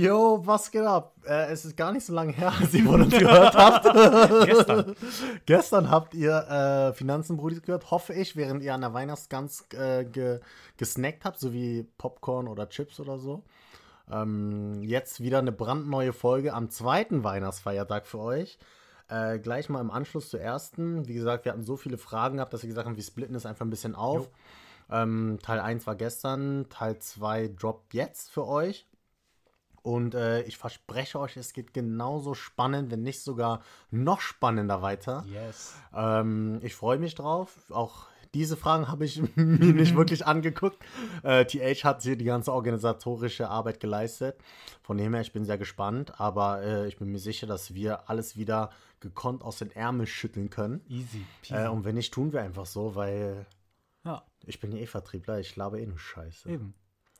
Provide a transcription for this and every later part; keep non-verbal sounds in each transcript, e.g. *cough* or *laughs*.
Yo, was geht ab? Äh, es ist gar nicht so lange her, *laughs* als ihr von uns gehört habt. *laughs* Gestern. Gestern habt ihr äh, Finanzenbrudis gehört, hoffe ich, während ihr an der Weihnachtsgans äh, ge gesnackt habt, so wie Popcorn oder Chips oder so. Ähm, jetzt wieder eine brandneue Folge am zweiten Weihnachtsfeiertag für euch. Äh, gleich mal im Anschluss zur ersten. Wie gesagt, wir hatten so viele Fragen gehabt, dass wir gesagt haben, wir splitten es einfach ein bisschen auf. Ähm, Teil 1 war gestern, Teil 2 droppt jetzt für euch. Und äh, ich verspreche euch, es geht genauso spannend, wenn nicht sogar noch spannender weiter. Yes. Ähm, ich freue mich drauf. Auch diese Fragen habe ich *laughs* mir nicht wirklich angeguckt. Äh, TH hat hier die ganze organisatorische Arbeit geleistet. Von dem her, ich bin sehr gespannt. Aber äh, ich bin mir sicher, dass wir alles wieder gekonnt aus den Ärmeln schütteln können. Easy. Äh, peasy. und wenn nicht, tun wir einfach so, weil ja, ich bin ja eh Vertriebler. Ich laber eh nur Scheiße. eben.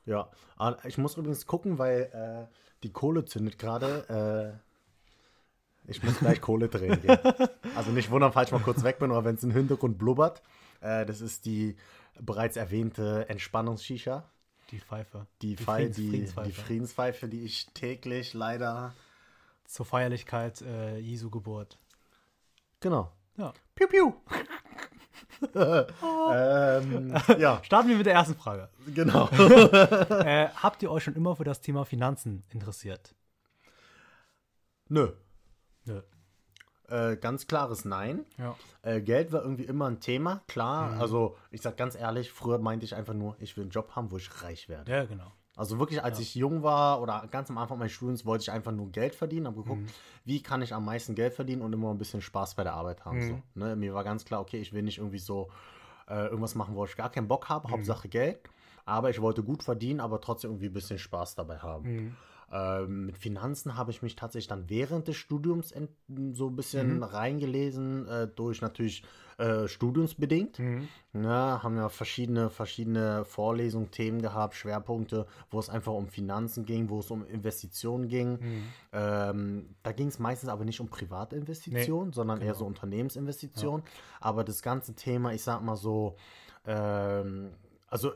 Ja, ah, ich muss übrigens gucken, weil äh, die Kohle zündet gerade. Äh, ich muss gleich Kohle drehen gehen. *laughs* Also nicht wundern, falls ich mal kurz weg bin oder wenn es im Hintergrund blubbert. Äh, das ist die bereits erwähnte Entspannungsshisha. Die Pfeife. Die, Die Pfeil, Friedens- die, Friedenspfeife. die Friedenspfeife, die ich täglich leider. Zur Feierlichkeit äh, Jesu Geburt. Genau. Ja. Piu, piu. *laughs* *laughs* ähm, ja, *laughs* Starten wir mit der ersten Frage. genau. äh, habt ihr euch schon immer für das Thema Finanzen interessiert? Nö. Nö. Äh, ganz klares Nein. Ja. Äh, Geld war irgendwie immer ein Thema, klar. Also, ich sag ganz ehrlich, früher meinte ich einfach nur, ich will einen Job haben, wo ich reich werde. Ja, genau. Also wirklich, als ich jung war oder ganz am Anfang meines Studiums, wollte ich einfach nur Geld verdienen, habe geguckt, wie kann ich am meisten Geld verdienen und immer ein bisschen Spaß bei der Arbeit haben. So, ne? Mir war ganz klar, okay, ich will nicht irgendwie so äh, irgendwas machen, wo ich gar keinen Bock habe, Hauptsache Geld. Aber ich wollte gut verdienen, aber trotzdem irgendwie ein bisschen Spaß dabei haben. Ähm, mit Finanzen habe ich mich tatsächlich dann während des Studiums so ein bisschen reingelesen, äh, durch natürlich äh, studiumsbedingt. Ja, haben ja verschiedene, verschiedene Vorlesungen, Themen gehabt, Schwerpunkte, wo es einfach um Finanzen ging, wo es um Investitionen ging. Ähm, da ging es meistens aber nicht um Privatinvestitionen, sondern eher so Unternehmensinvestitionen. Aber das ganze Thema, ich sag mal so, ähm, also äh,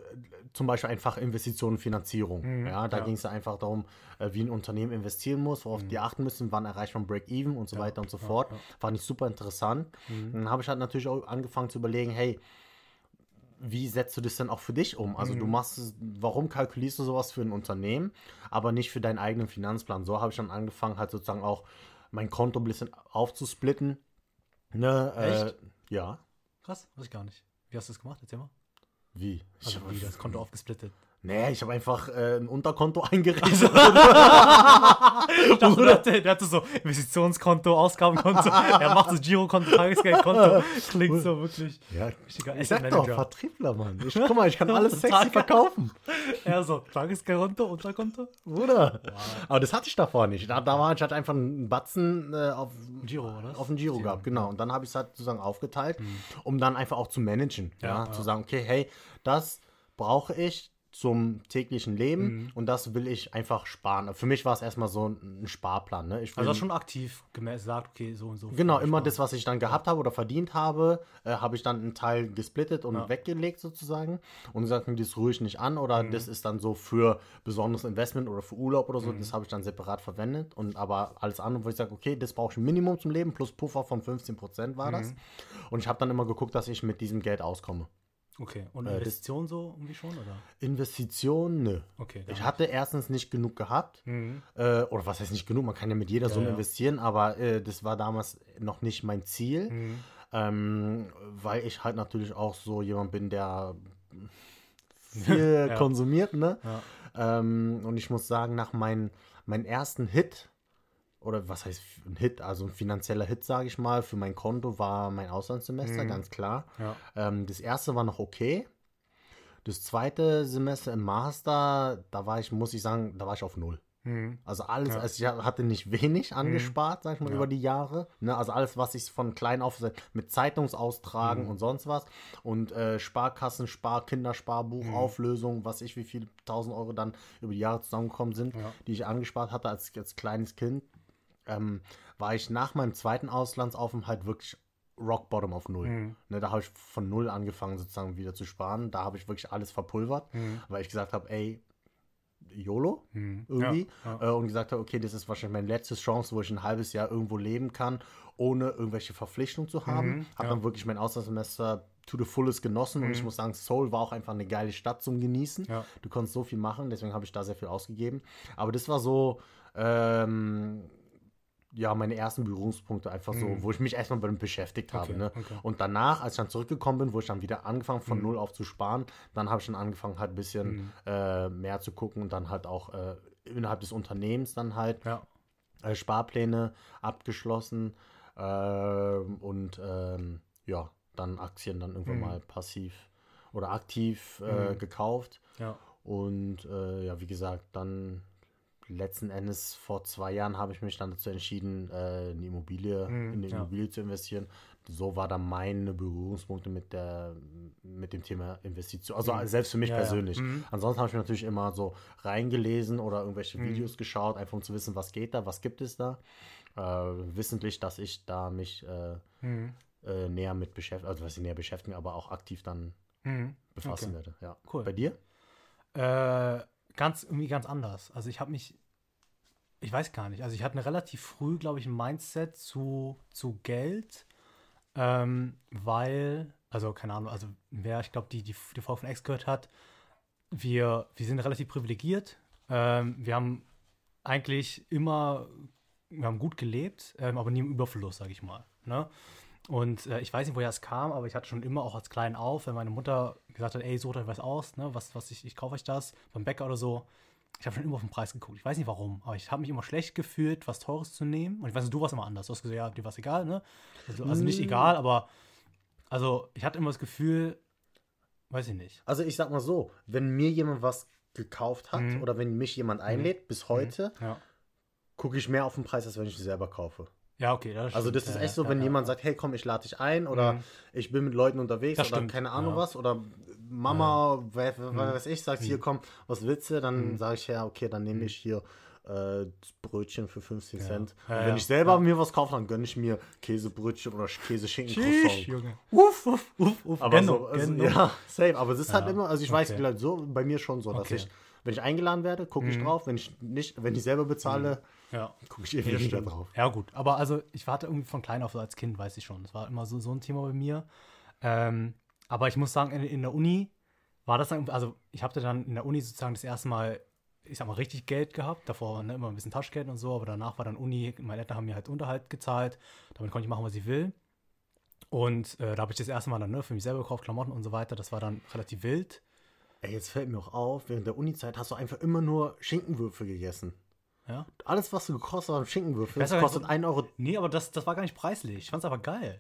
zum Beispiel einfach Investitionen und Finanzierung. ja, da ja. ging es ja einfach darum, äh, wie ein Unternehmen investieren muss, worauf die achten müssen, wann erreicht man Break-Even und so weiter und so fort. Fand ich super interessant. Dann habe ich halt natürlich auch angefangen zu überlegen, hey, wie setzt du das denn auch für dich um? Also du machst es, warum kalkulierst du sowas für ein Unternehmen, aber nicht für deinen eigenen Finanzplan? So habe ich dann angefangen, halt sozusagen auch mein Konto ein bisschen aufzusplitten. Ne, Echt? Äh, ja. Krass, weiß ich gar nicht. Wie hast du das gemacht? Erzähl mal. Wie? Also wie das Konto aufgesplittet. Nee, ich habe einfach äh, ein Unterkonto *laughs* eingerichtet. Ich dachte, *laughs* der, hatte, der hatte so Investitionskonto, Ausgabenkonto, er macht so Girokonto, Tagesgeldkonto. Klingt so wirklich. ja, Richtiger ich sag doch. Vertriebler, Mann. Ich, guck mal, ich kann alles sexy verkaufen. *laughs* Er so, Tagesgeldkonto, Unterkonto. Bruder. Aber das hatte ich davor nicht. Da, da war ich halt einfach ein Batzen äh, auf, Giro, oder? auf den Giro gehabt, genau. Und dann habe ich es halt sozusagen aufgeteilt, um dann einfach auch zu managen. Ja, Mhm. Ja, Zu ja. sagen, okay, hey, das brauche ich zum täglichen Leben Mhm. und das will ich einfach sparen. Für mich war es erstmal so ein, ein Sparplan. Ne? Ich will, Also schon aktiv gemäß sagt, okay, so und so. Genau, immer sparen. das, was ich dann gehabt habe oder verdient habe, äh, habe ich dann einen Teil gesplittet und weggelegt sozusagen und gesagt, mir das ruhig nicht an oder Mhm. das ist dann so für besonderes Investment oder für Urlaub oder so, das habe ich dann separat verwendet und aber alles andere, wo ich sage, okay, das brauche ich ein Minimum zum Leben plus Puffer von 15% war Mhm. das und ich habe dann immer geguckt, dass ich mit diesem Geld auskomme. Okay, und Äh, das- Investition so irgendwie schon, oder? Investition, nö. Okay, Ich hatte erstens nicht genug gehabt. Mhm. Äh, oder was heißt nicht genug? Man kann ja mit jeder Summe ja. investieren, aber äh, das war damals noch nicht mein Ziel. Mhm. Ähm, weil ich halt natürlich auch so jemand bin, der *laughs* viel Ja. konsumiert, ne? Ja. Ähm, und ich muss sagen, nach meinem meinen ersten Hit, oder was heißt ein Hit, also ein finanzieller Hit, sage ich mal, für mein Konto war mein Auslandssemester, ganz klar. Mhm. Ja. Ähm, das erste war noch okay. Das zweite Semester im Master, da war ich, muss ich sagen, da war ich auf Null. Mhm. Also alles, ja. also ich hatte nicht wenig mhm. angespart, mhm. sag ich mal, ja. über die Jahre. Ne? Also alles, was ich von klein auf mit Zeitungsaustragen mhm. und sonst was und äh, Sparkassen, Spar, Kindersparbuch, mhm. Auflösung, was ich, wie viele tausend Euro dann über die Jahre zusammengekommen sind, ja. die ich angespart hatte als, als kleines Kind, ähm, war ich nach meinem zweiten Auslandsaufenthalt wirklich Rock Bottom auf Null. Mhm. Ne, da habe ich von Null angefangen, sozusagen wieder zu sparen. Da habe ich wirklich alles verpulvert, mhm. weil ich gesagt habe, ey, YOLO mhm. irgendwie ja, ja. Äh, und gesagt habe, okay, das ist wahrscheinlich meine letzte Chance, wo ich ein halbes Jahr irgendwo leben kann, ohne irgendwelche Verpflichtungen zu haben. Mhm, habe ja. dann wirklich mein Auslandssemester to the fullest genossen mhm. und ich mhm. muss sagen, Seoul war auch einfach eine geile Stadt zum Genießen. Du konntest so viel machen, deswegen habe ich da sehr viel ausgegeben. Aber das war so, ähm, ja, meine ersten Berührungspunkte einfach so, mhm. wo ich mich erstmal damit beschäftigt habe. Okay, ne? okay. Und danach, als ich dann zurückgekommen bin, wo ich dann wieder angefangen von mhm. null auf zu sparen, dann habe ich dann angefangen halt ein bisschen mhm. äh, mehr zu gucken und dann halt auch äh, innerhalb des Unternehmens dann halt ja. äh, Sparpläne abgeschlossen äh, und ähm, ja, dann Aktien dann irgendwann mhm. mal passiv oder aktiv äh, mhm. gekauft. Ja. Und äh, ja, wie gesagt, dann letzten Endes vor zwei Jahren habe ich mich dann dazu entschieden, äh, in die Immobilie, mm, in die ja. Immobilie zu investieren. So war dann meine Berührungspunkte mit der, mit dem Thema Investition. Also mm. selbst für mich ja, persönlich. Ja. Mm. Ansonsten habe ich natürlich immer so reingelesen oder irgendwelche mhm. Videos geschaut, einfach um zu wissen, was geht da, was gibt es da. Äh, wissentlich, dass ich da mich äh, mhm. äh, näher mit beschäftige, also was ich näher beschäftigen, aber auch aktiv dann mhm. befassen okay. werde. Ja. Cool. Bei dir? Äh, ganz irgendwie ganz anders. Also ich habe mich, ich weiß gar nicht, also ich hatte relativ früh, glaube ich, ein Mindset zu, zu Geld, ähm, weil, also keine Ahnung, also wer, ich glaube, die, die, die Frau von Ex gehört hat, wir, wir sind relativ privilegiert. Ähm, wir haben eigentlich immer, wir haben gut gelebt, ähm, aber nie im Überfluss, sage ich mal. Ne? Und äh, ich weiß nicht, woher es kam, aber ich hatte schon immer auch als Klein auf, wenn meine Mutter gesagt hat, ey, sucht euch was aus, ne, was, was ich, ich kaufe euch das beim Bäcker oder so. Ich habe schon immer auf den Preis geguckt. Ich weiß nicht warum, aber ich habe mich immer schlecht gefühlt, was Teures zu nehmen. Und ich weiß nicht, du warst immer anders. Du hast gesagt, ja, dir war es egal, ne? Also, also nicht mm. egal, aber also ich hatte immer das Gefühl, weiß ich nicht. Also ich sag mal so, wenn mir jemand was gekauft hat mhm. oder wenn mich jemand einlädt, mhm. bis heute, mhm. ja. gucke ich mehr auf den Preis, als wenn ich es selber kaufe. Ja, okay. Das also das ist echt so, wenn ja, jemand ja. sagt, hey komm, ich lade dich ein oder mhm. ich bin mit Leuten unterwegs das oder stimmt. keine Ahnung was oder Mama, wer, wer mhm. weiß ich, sagt mhm. hier komm, was willst du? Dann mhm. sage ich ja, okay, dann nehme ich hier äh, Brötchen für 15 Cent. Wenn ich selber mir was kaufe, dann gönne ich mir Käsebrötchen oder. Junge. Uff, uff, uff, uff. Aber genau, so, also, ja, *laughs* safe. Aber es ist halt immer, also ich weiß, so bei mir schon so, dass okay. ich, wenn ich eingeladen werde, gucke ich mhm. drauf. Wenn ich nicht, wenn ich selber bezahle, ja. Gucke ich eh wieder drauf. Ja, gut. Aber also, ich warte irgendwie von klein auf so als Kind, weiß ich schon. Das war immer so, so ein Thema bei mir. Ähm, aber ich muss sagen, in, in, der Uni war das dann, also ich habe dann in der Uni sozusagen das erste Mal, ich sag mal, richtig Geld gehabt. Davor ne, immer ein bisschen Taschengeld und so, aber danach war dann Uni, meine Eltern haben mir halt Unterhalt gezahlt. Damit konnte ich machen, was ich will. Und äh, da habe ich das erste Mal dann ne, für mich selber gekauft, Klamotten und so weiter. Das war dann relativ wild. Ey, jetzt fällt mir auch auf, während der Uni-Zeit hast du einfach immer nur Schinkenwürfel gegessen. Ja. Alles, was du gekostet hast, Schinkenwürfel, das kostet 1 Euro. Nee, aber das, das war gar nicht preislich. Ich fand's aber geil.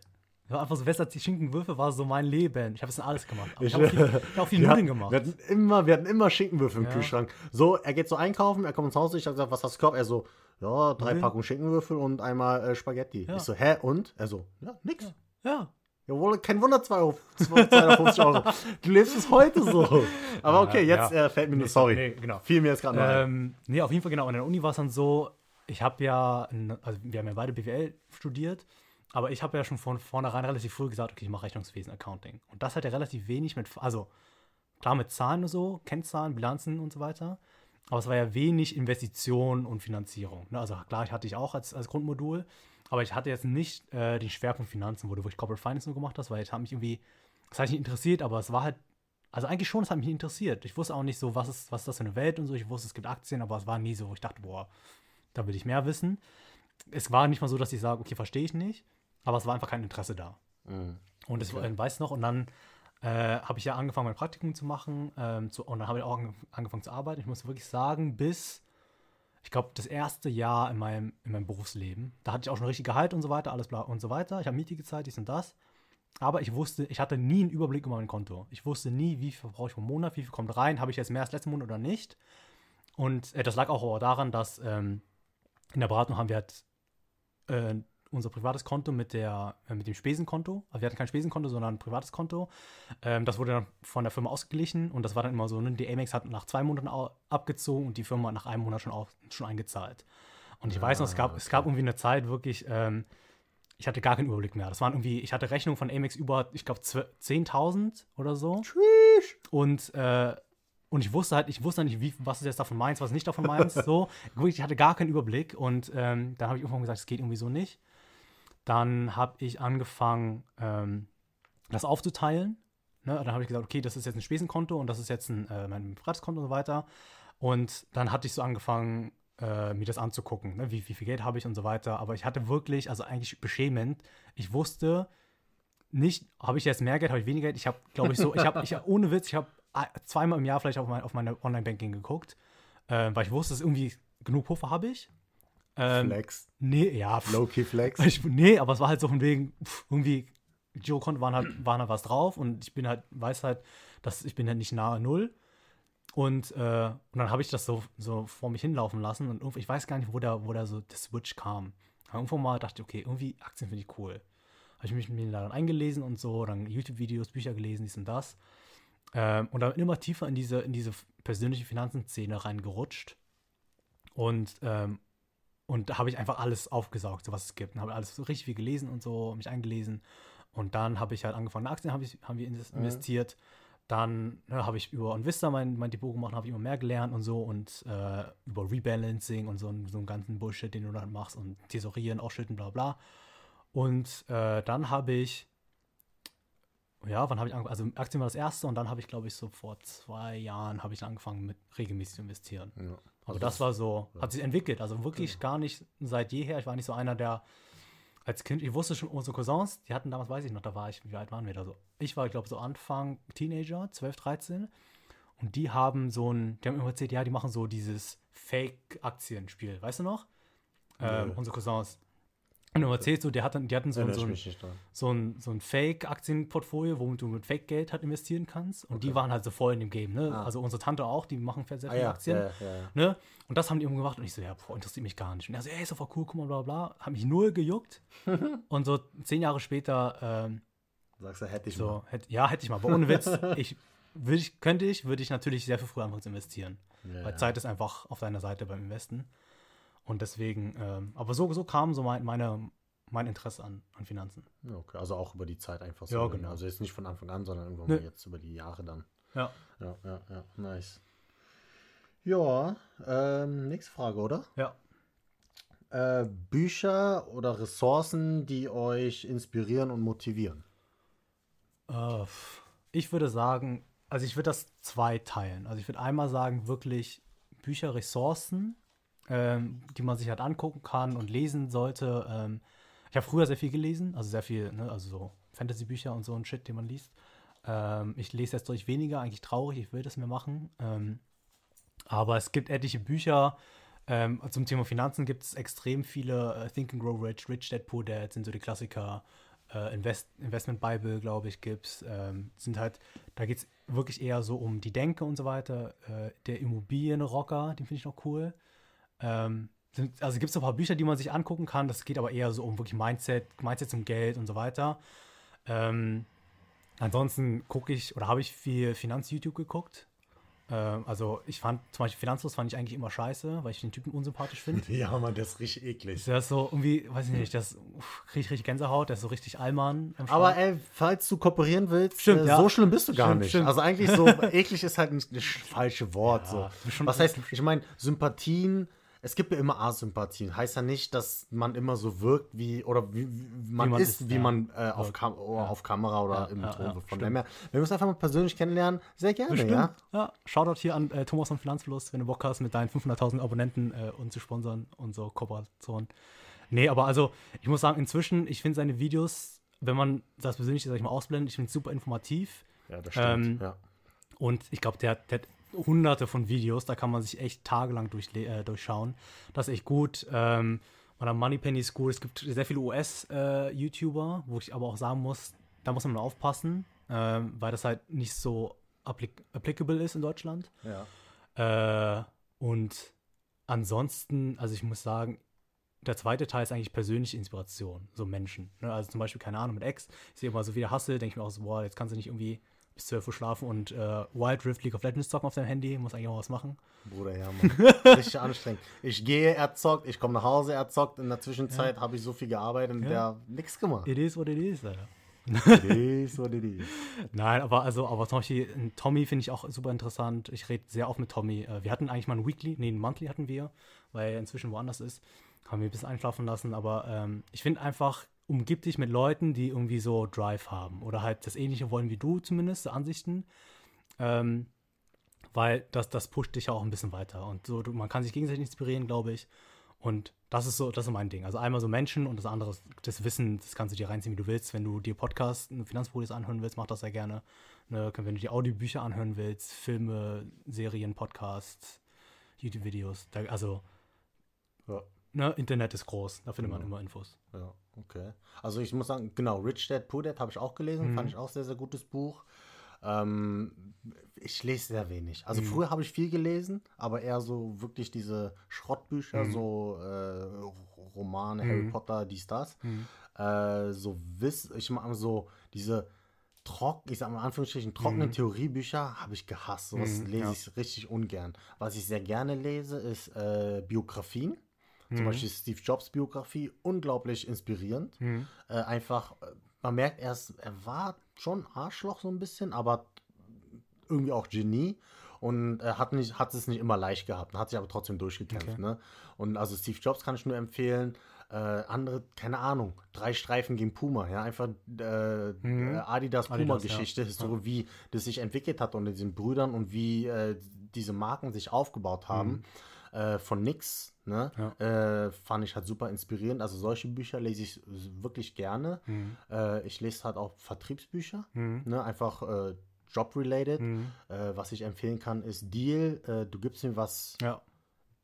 war einfach so, besser als die Schinkenwürfel war so mein Leben. Ich habe jetzt alles gemacht. Aber ich, habe auch viel, hab viel *laughs* Nudeln gemacht. Wir hatten immer, wir hatten immer Schinkenwürfel im ja. Kühlschrank. So, er geht so einkaufen, er kommt ins Haus, ich habe gesagt, was hast du gekauft? Er so, ja, drei Packungen Schinkenwürfel und einmal äh, Spaghetti. Ja. Ich so, hä, und? Er so, ja, nix. Ja. ja. Jawohl, kein Wunder, 250 Euro. Du lebst bis heute so. Aber okay, jetzt ja. äh, fällt mir nur, sorry. Nee, genau. Fiel mir jetzt gerade noch ähm, Nee, auf jeden Fall genau. In der Uni war es dann so, ich habe ja, also wir haben ja beide BWL studiert, aber ich habe ja schon von vornherein relativ früh gesagt, okay, ich mache Rechnungswesen, Accounting. Und das hat ja relativ wenig mit, also klar mit Zahlen und so, Kennzahlen, Bilanzen und so weiter. Aber es war ja wenig Investition und Finanzierung. Ne? Also klar, ich hatte ich auch als, als Grundmodul. Aber ich hatte jetzt nicht äh, den Schwerpunkt Finanzen, wo du wirklich Corporate Finance nur gemacht hast, weil ich habe mich irgendwie, das hat mich nicht interessiert, aber es war halt, also eigentlich schon, es hat mich interessiert. Ich wusste auch nicht so, was ist, was ist das für eine Welt und so. Ich wusste, es gibt Aktien, aber es war nie so, wo ich dachte, boah, da will ich mehr wissen. Es war nicht mal so, dass ich sage, okay, verstehe ich nicht, aber es war einfach kein Interesse da. Mhm. Und das okay. weiß noch, und dann äh, habe ich ja angefangen, mein Praktikum zu machen ähm, zu, und dann habe ich auch angefangen zu arbeiten. Ich muss wirklich sagen, bis ich glaube, das erste Jahr in meinem, in meinem Berufsleben. Da hatte ich auch schon richtig Gehalt und so weiter, alles bla und so weiter. Ich habe Miete gezahlt, dies und das. Aber ich wusste, ich hatte nie einen Überblick über mein Konto. Ich wusste nie, wie viel brauche ich pro Monat, wie viel kommt rein, habe ich jetzt mehr als letzten Monat oder nicht. Und äh, das lag auch daran, dass ähm, in der Beratung haben wir halt äh, unser privates Konto mit, der, äh, mit dem Spesenkonto. Also wir hatten kein Spesenkonto, sondern ein privates Konto. Ähm, das wurde dann von der Firma ausgeglichen und das war dann immer so, ne? die Amex hat nach zwei Monaten abgezogen und die Firma hat nach einem Monat schon, auf, schon eingezahlt. Und ich ja, weiß noch, es gab, okay. es gab irgendwie eine Zeit wirklich, ähm, ich hatte gar keinen Überblick mehr. Das waren irgendwie, ich hatte Rechnungen von Amex über, ich glaube, 10.000 oder so. Tschüss. Und, äh, und ich wusste halt, ich wusste nicht, wie, was ist jetzt davon meins, was nicht davon meins. *laughs* so, ich hatte gar keinen Überblick und ähm, dann habe ich irgendwann gesagt, es geht irgendwie so nicht. Dann habe ich angefangen, ähm, das aufzuteilen. Ne? Dann habe ich gesagt, okay, das ist jetzt ein Spesenkonto und das ist jetzt ein, äh, mein Privatkonto und so weiter. Und dann hatte ich so angefangen, äh, mir das anzugucken, ne? wie, wie viel Geld habe ich und so weiter. Aber ich hatte wirklich, also eigentlich beschämend, ich wusste nicht, habe ich jetzt mehr Geld, habe ich weniger Geld. Ich habe, glaube ich, so, ich habe, ich, ohne Witz, ich habe zweimal im Jahr vielleicht auf, mein, auf meine Online-Banking geguckt, äh, weil ich wusste, dass irgendwie genug Puffer habe ich. Ähm, Flex. Nee, ja. Low-Key Flex. *laughs* Ich, nee, aber es war halt so von wegen, pff, irgendwie, Giro-Konto waren halt, waren halt was drauf und ich bin halt, weiß halt, dass ich bin halt nicht nahe Null. Und, äh, und dann habe ich das so, so vor mich hinlaufen lassen und irgendwie, ich weiß gar nicht, wo da, wo da so der Switch kam. Aber irgendwo mal dachte ich, okay, irgendwie Aktien finde ich cool. Habe ich mich mit mir dann eingelesen und so, dann YouTube-Videos, Bücher gelesen, dies und das. Ähm, und dann immer tiefer in diese, in diese persönliche Finanzenszene reingerutscht. Und, ähm, und da habe ich einfach alles aufgesaugt, so was es gibt. Und habe alles so richtig viel gelesen und so, mich eingelesen. Und dann habe ich halt angefangen, Aktien hab ich, haben wir investiert. Mhm. Dann ne, habe ich über OnVista mein, mein Depot gemacht, habe ich immer mehr gelernt und so und äh, über Rebalancing und so, so einen ganzen Bullshit, den du dann machst und Tesorieren, Ausschütten, bla bla. Und äh, dann habe ich, ja, wann habe ich angefangen? Also Aktien war das erste und dann habe ich, glaube ich, so vor zwei Jahren habe ich angefangen mit regelmäßig zu investieren. Ja. Also Aber das, das war so, ja. hat sich entwickelt. Also wirklich ja. gar nicht seit jeher. Ich war nicht so einer, der als Kind, ich wusste schon, unsere Cousins, die hatten damals, weiß ich noch, da war ich, wie alt waren wir da so? Ich war, ich glaube, so Anfang Teenager, 12, 13. Und die haben so ein, die haben immer erzählt, ja, die machen so dieses Fake-Aktienspiel, weißt du noch? Ähm, unsere Cousins. Und du erzählst so, der hat dann, die hatten so, ein, so, ein, so ein, so ein Fake-Aktienportfolio, womit du mit Fake-Geld halt investieren kannst. Und okay. die waren halt so voll in dem Game, ne? Ah. Also unsere Tante auch, die machen sehr viele ah, ja. Aktien. Ja, ja, ne? Und das haben die immer gemacht und ich so, ja, boah, interessiert mich gar nicht. Und er so, ey, ist doch voll cool, guck mal, bla bla. Hat mich null gejuckt. *laughs* und so zehn Jahre später, ähm, Sagst du, hätte ich so, mal. Hätt, ja, hätte ich mal. Aber ohne Witz, *laughs* ich, würd ich, könnte ich, würde ich natürlich sehr viel früher anfangen zu investieren. Weil Zeit ist einfach auf deiner Seite beim Investen. Und deswegen, ähm, aber so, so kam so mein, meine mein Interesse an, an Finanzen. Okay, also auch über die Zeit einfach so. Ja, genau. Also jetzt nicht von Anfang an, sondern irgendwann nee. mal jetzt über die Jahre dann. Ja. Ja, ja, ja, nice. Ja, ähm, nächste Frage, oder? Ja. Äh, Bücher oder Ressourcen, die euch inspirieren und motivieren? Äh, ich würde sagen, also ich würde das zwei teilen. Also ich würde einmal sagen, wirklich Bücher, Ressourcen, ähm, die man sich halt angucken kann und lesen sollte, ähm, ich habe früher sehr viel gelesen, also sehr viel, ne, also so Fantasy-Bücher und so ein Shit, den man liest. Ähm, ich lese jetzt durch weniger, eigentlich traurig, ich will das mehr machen. Ähm, aber es gibt etliche Bücher. Ähm, zum Thema Finanzen gibt es extrem viele. Uh, Think and Grow Rich, Rich Dad Poor Dad sind so die Klassiker. Uh, Invest, Investment Bible, glaube ich, gibt es. Sind halt, da geht es wirklich eher so um die Denke und so weiter. Uh, der Immobilienrocker, den finde ich noch cool. Ähm, also gibt es ein paar Bücher, die man sich angucken kann. Das geht aber eher so um wirklich Mindset, Mindset zum Geld und so weiter. Ähm, ansonsten gucke ich oder habe ich viel Finanz-YouTube geguckt. Ähm, also ich fand zum Beispiel Finanzlos fand ich eigentlich immer scheiße, weil ich den Typen unsympathisch finde. *laughs* ja, man, der ist richtig eklig. Der ist so irgendwie, weiß ich nicht, das kriege ich richtig Gänsehaut, der ist so richtig Allmann. Aber ey, falls du kooperieren willst, stimmt, äh, ja. so schlimm bist du gar stimmt, nicht. Stimmt. Also eigentlich so, *laughs* eklig ist halt ein, ein falsches Wort. Ja, so. Was heißt, ich meine, Sympathien es gibt ja immer Asympathien. Heißt ja nicht, dass man immer so wirkt, wie, oder wie, wie man, man, ist, ist wie ja. man äh, auf, Kam ja. auf, Kamera oder ja, im Ton Von dem her, wenn wir uns einfach mal persönlich kennenlernen, sehr gerne, Bestimmt. ja. Ja, Shoutout hier an äh, Thomas von Finanzfluss, wenn du Bock hast, mit deinen 500.000 Abonnenten äh, uns zu sponsern und so Kooperation. Nee, aber also, ich muss sagen, inzwischen, ich finde seine Videos, wenn man das persönlich, sag ich mal, ausblendet, ich finde es super informativ. Ja, das stimmt, ähm, ja. Und ich glaube, der, der hat hunderte von Videos, da kann man sich echt tagelang durch, äh, durchschauen. Das ist echt gut. Ähm, oder Moneypenny ist gut. Es gibt sehr viele US-YouTuber, äh, wo ich aber auch sagen muss, da muss man aufpassen, ähm, weil das halt nicht so applic applicable ist in Deutschland. Ja. Äh, Und ansonsten, also ich muss sagen, der zweite Teil ist eigentlich persönliche Inspiration, so Menschen. Ne? Also zum Beispiel, keine Ahnung, mit Ex, ich sehe immer so wieder Hustle, denke ich mir auch so, boah, jetzt kannst du nicht irgendwie bis 12 Uhr schlafen und äh, Wild Rift League of Legends zocken auf deinem Handy, muss eigentlich auch was machen. Bruder, ja, *laughs* Mann. Richtig anstrengend. Ich gehe, er zockt, ich komme nach Hause, er zockt. In der Zwischenzeit ja. habe ich so viel gearbeitet und ja. der nichts gemacht. It is what it is, Alter. It is what it is. *laughs* Nein, aber also, aber zum Beispiel Tommy finde ich auch super interessant. Ich rede sehr oft mit Tommy. Äh, wir hatten eigentlich mal ein Weekly, nee, ein Monthly hatten wir, weil er inzwischen woanders ist. Haben wir ein bisschen einschlafen lassen, aber ähm, ich finde einfach, umgib dich mit Leuten, die irgendwie so Drive haben oder halt das Ähnliche wollen wie du zumindest, so Ansichten. Ähm, weil das, das pusht dich ja auch ein bisschen weiter. Und so, man kann sich gegenseitig inspirieren, glaube ich. Und das ist so, das ist mein Ding. Also einmal so Menschen und das andere, das Wissen, das kannst du dir reinziehen, wie du willst. Wenn du dir Podcasts, Finanzpolice anhören willst, mach das sehr gerne. Ne, wenn du dir Audiobücher anhören willst, Filme, Serien, Podcasts, YouTube-Videos, also ja. Ne, Internet ist groß, da findet ja. man immer Infos. Ja, okay. Also ich muss sagen, genau, Rich Dad, Poor Dad habe ich auch gelesen, mhm. fand ich auch sehr, sehr gutes Buch. Ähm, ich lese sehr wenig. Also mhm. früher habe ich viel gelesen, aber eher so wirklich diese Schrottbücher, mhm. so äh, Romane, mhm. Harry Potter, dies, das. Mhm. Äh, so Wiss, ich mache so diese trocken, ich sag mal in Anführungsstrichen, trockenen mhm. Theoriebücher habe ich gehasst. Sowas mhm, lese ja. ich richtig ungern. Was ich sehr gerne lese, ist äh, Biografien. Zum Beispiel Steve Jobs Biografie, unglaublich inspirierend. Äh, einfach, äh, man merkt erst, er war schon Arschloch so ein bisschen, aber irgendwie auch Genie und er hat, nicht, hat es nicht immer leicht gehabt, hat sich aber trotzdem durchgekämpft. Okay. Ne? Und also Steve Jobs kann ich nur empfehlen. Äh, andere, keine Ahnung, drei Streifen gegen Puma, ja, einfach äh, mhm. Adidas-Puma-Geschichte, ja. so ja. wie das sich entwickelt hat unter diesen Brüdern und wie äh, diese Marken sich aufgebaut haben. Mhm äh, von nix, ne? Ja. Äh, fand ich halt super inspirierend. Also solche Bücher lese ich wirklich gerne. Mhm. Äh, ich lese halt auch Vertriebsbücher, mhm. ne? Einfach äh, job-related. Mhm. Äh, was ich empfehlen kann, ist Deal. Äh, du gibst mir was. Ja.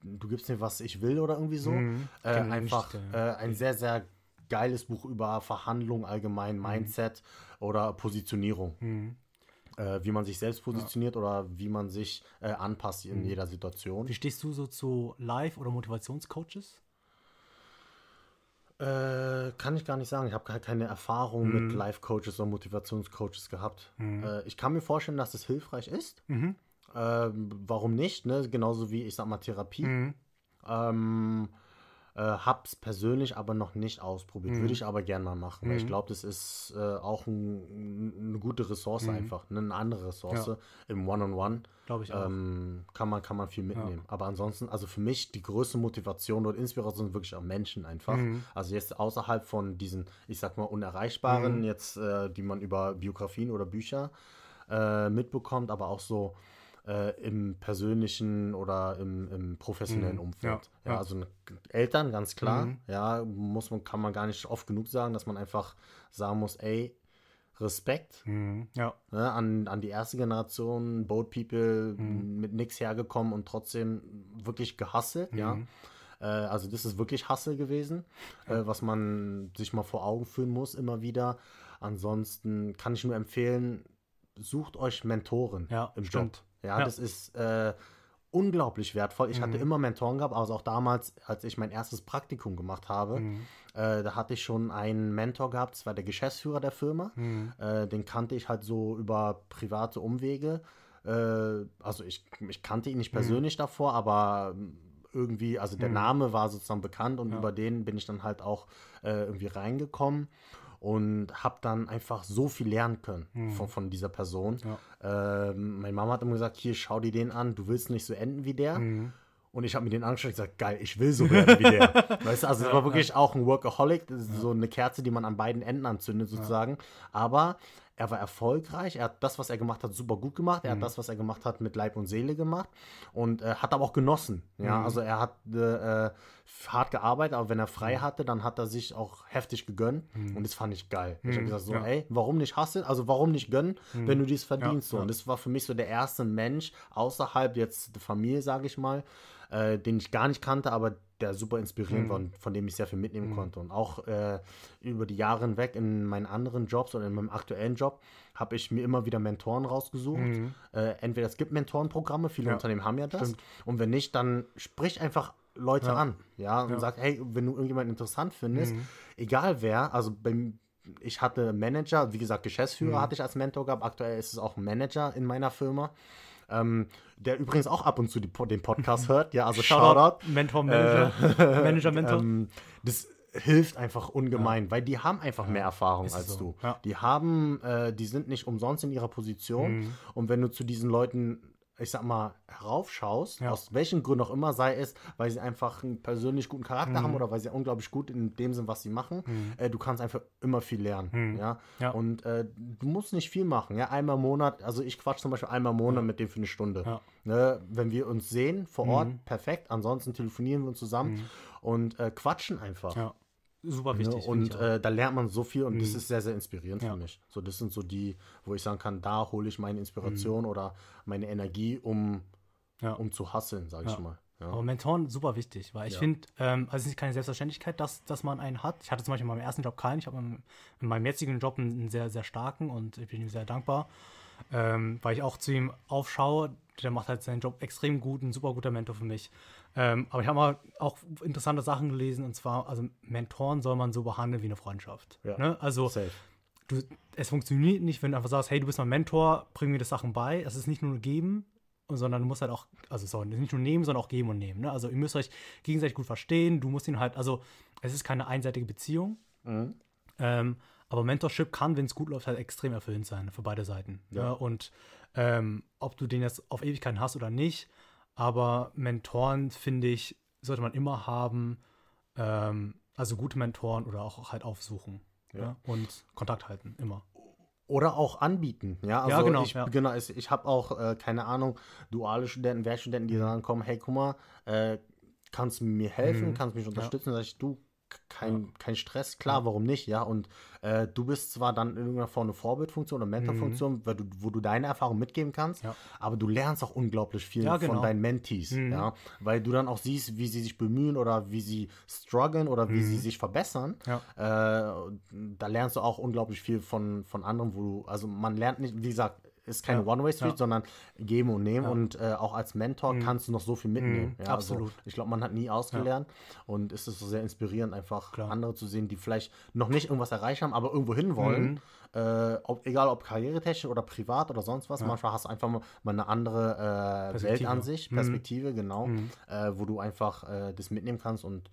Du gibst mir was ich will oder irgendwie so. Mhm. einfach nicht, ein sehr, sehr geiles Buch über Verhandlungen allgemein, mhm. Mindset oder Positionierung. Äh, wie man sich selbst positioniert ja. oder wie man sich äh, anpasst in mhm. jeder Situation. Wie stehst du so zu Live- oder Motivationscoaches? Äh, kann ich gar nicht sagen. Ich habe gar keine Erfahrung mhm. mit Live-Coaches oder Motivationscoaches gehabt. Mhm. Äh, ich kann mir vorstellen, dass es hilfreich ist. Mhm. Ähm, warum nicht? Ne? Genauso wie, ich sag mal, Therapie. Mhm. Ähm, äh, hab's persönlich aber noch nicht ausprobiert. Mhm. Würde ich aber gerne mal machen. Mhm. Weil ich mhm. glaube, das ist äh, auch ein, eine gute Ressource mhm. einfach. Ne? Eine andere Ressource ja. im One-on-One. Glaube ich auch. Ähm, kann, man, kann man viel mitnehmen. Ja. Aber ansonsten, also für mich die größte Motivation und Inspiration sind wirklich auch Menschen einfach. Mhm. Also jetzt außerhalb von diesen, ich sag mal, unerreichbaren, mhm. jetzt, äh, die man über Biografien oder Bücher äh, mitbekommt, aber auch so äh, im persönlichen oder im, im professionellen mhm. Umfeld. Ja, ja, also Eltern, ganz klar. Mhm. Ja, muss man, kann man gar nicht oft genug sagen, dass man einfach sagen muss, ey, Respekt mhm. ja. ne, an, an die erste Generation, Boat People, mhm. mit nichts hergekommen und trotzdem wirklich gehasselt, ja. Mhm. Äh, also das ist wirklich Hassel gewesen, äh, was man sich mal vor Augen führen muss immer wieder. Ansonsten kann ich nur empfehlen, sucht euch Mentoren ja, im stimmt. Job. Ja, ja. das ist äh, unglaublich wertvoll. Ich mhm. hatte immer Mentoren gehabt, also auch damals, als ich mein erstes Praktikum gemacht habe, mhm. äh, da hatte ich schon einen Mentor gehabt, das war der Geschäftsführer der Firma. Mhm. Äh, den kannte ich halt so über private Umwege. Äh, also ich, ich kannte ihn nicht mhm. persönlich davor, aber irgendwie, also der mhm. Name war sozusagen bekannt und ja. über den bin ich dann halt auch äh, irgendwie reingekommen und habe dann einfach so viel lernen können mhm. von, von dieser Person. Ja. Ähm, meine Mama hat immer gesagt, hier, schau dir den an, du willst nicht so enden wie der. Mhm. Und ich habe mir den angeschaut und gesagt, geil, ich will so werden wie der. *laughs* weißt du, also es war wirklich auch ein Workaholic, so eine Kerze, die man an beiden Enden anzündet sozusagen. Aber er war erfolgreich, er hat das, was er gemacht hat, super gut gemacht, er mhm. hat das, was er gemacht hat, mit Leib und Seele gemacht und äh, hat aber auch genossen. Ja, mhm. also er hat äh, hart gearbeitet, aber wenn er frei mhm. hatte, dann hat er sich auch heftig gegönnt mhm. und das fand ich geil. Ich habe mhm. gesagt so, ja. ey, warum nicht hassen? Also warum nicht gönnen, mhm. wenn du dies verdienst? Ja, so. Und das war für mich so der erste Mensch außerhalb jetzt der Familie, sage ich mal, äh, den ich gar nicht kannte, aber der super inspirierend war und von dem ich sehr viel mitnehmen konnte. Und auch äh, über die Jahre hinweg in meinen anderen Jobs oder in meinem aktuellen Job habe ich mir immer wieder Mentoren rausgesucht. Äh, entweder es gibt Mentorenprogramme, viele Ja, Unternehmen haben ja das. stimmt. Und wenn nicht, dann sprich einfach Leute Ja. an, ja, und Ja. sag, hey, wenn du irgendjemanden interessant findest, Mhm. egal wer, also beim ich hatte Manager, wie gesagt, Geschäftsführer Mhm. hatte ich als Mentor gehabt. Aktuell ist es auch ein Manager in meiner Firma, ähm, der übrigens auch ab und zu die, den Podcast *laughs* hört. Ja, also Shoutout. Mentor, Manager. *laughs* Manager, Mentor. *laughs* Ähm, das hilft einfach ungemein, weil die haben einfach mehr Erfahrung Ist als so. du. Ja. Die haben, äh, die sind nicht umsonst in ihrer Position. Mhm. Und wenn du zu diesen Leuten, ich sag mal, heraufschaust, Ja. aus welchen Gründen auch immer, sei es, weil sie einfach einen persönlich guten Charakter Mhm. haben oder weil sie unglaublich gut in dem sind, was sie machen, äh, du kannst einfach immer viel lernen. Ja? Mhm. Ja. Und äh, du musst nicht viel machen. Ja? Einmal im Monat, also ich quatsch zum Beispiel einmal im Monat mit dem für eine Stunde. Ja. Ne? Wenn wir uns sehen vor Ort, Mhm. perfekt. Ansonsten telefonieren wir uns zusammen und äh, quatschen einfach. Super Ne? wichtig. finde Und äh, da lernt man so viel und das ist sehr, sehr inspirierend Ja. für mich. So, das sind so die, wo ich sagen kann, da hole ich meine Inspiration oder meine Energie, um, Mhm. Ja. um zu hasseln, sage ich Ja. mal. Ja. Aber Mentoren super wichtig, weil ich finde, ähm, also es ist keine Selbstverständlichkeit, dass, dass man einen hat. Ich hatte zum Beispiel in meinem ersten Job keinen. Ich habe in in meinem jetzigen Job einen, einen sehr, sehr starken und ich bin ihm sehr dankbar, ähm, weil ich auch zu ihm aufschaue. Der macht halt seinen Job extrem gut, ein super guter Mentor für mich. Ähm, aber ich habe mal auch interessante Sachen gelesen und zwar, also Mentoren soll man so behandeln wie eine Freundschaft. Ja. Ne? Also Safe. du, es funktioniert nicht, wenn du einfach sagst, hey, du bist mein Mentor, bring mir das Sachen bei. Es ist nicht nur geben, sondern du musst halt auch, also sorry, nicht nur nehmen, sondern auch geben und nehmen. Ne? Also ihr müsst euch gegenseitig gut verstehen. Du musst ihn halt, also es ist keine einseitige Beziehung. Mhm. Ähm, aber Mentorship kann, wenn es gut läuft, halt extrem erfüllend sein für beide Seiten. Ja. Ja. Und ähm, ob du den jetzt auf Ewigkeiten hast oder nicht, aber Mentoren, finde ich, sollte man immer haben. Ähm, also gute Mentoren oder auch halt aufsuchen. Ja. Ja. Und Kontakt halten, immer. Oder auch anbieten. Ja, also Ja, genau, ich, ja. genau, ich, ich habe auch, äh, keine Ahnung, duale Studenten, Werkstudenten, die dann kommen, hey, guck mal, äh, kannst du mir helfen, Mhm. kannst mich unterstützen? Sag ich, du, kein, kein Stress, klar, warum nicht, ja, und äh, du bist zwar dann in irgendeiner Form eine Vorbildfunktion oder Mentorfunktion, weil du, wo du deine Erfahrung mitgeben kannst, Mhm. Ja. aber du lernst auch unglaublich viel Ja, von genau. deinen Mentees, Mhm. ja, weil du dann auch siehst, wie sie sich bemühen oder wie sie strugglen oder wie Mhm. sie sich verbessern, Ja. äh, da lernst du auch unglaublich viel von, von anderen, wo du, also man lernt nicht, wie gesagt, ist keine Ja. One-Way-Street, Ja. sondern geben und nehmen Ja. und äh, auch als Mentor Mhm. kannst du noch so viel mitnehmen. Mhm, also absolut. ich glaube, man hat nie ausgelernt und es ist so sehr inspirierend, einfach Klar. andere zu sehen, die vielleicht noch nicht irgendwas erreicht haben, aber irgendwo hin wollen. Mhm. Äh, ob, egal ob karrieretechnisch oder privat oder sonst was, manchmal hast du einfach mal eine andere äh, Perspektive. Weltansicht, Mhm. Perspektive, genau, Mhm. äh, wo du einfach äh, das mitnehmen kannst und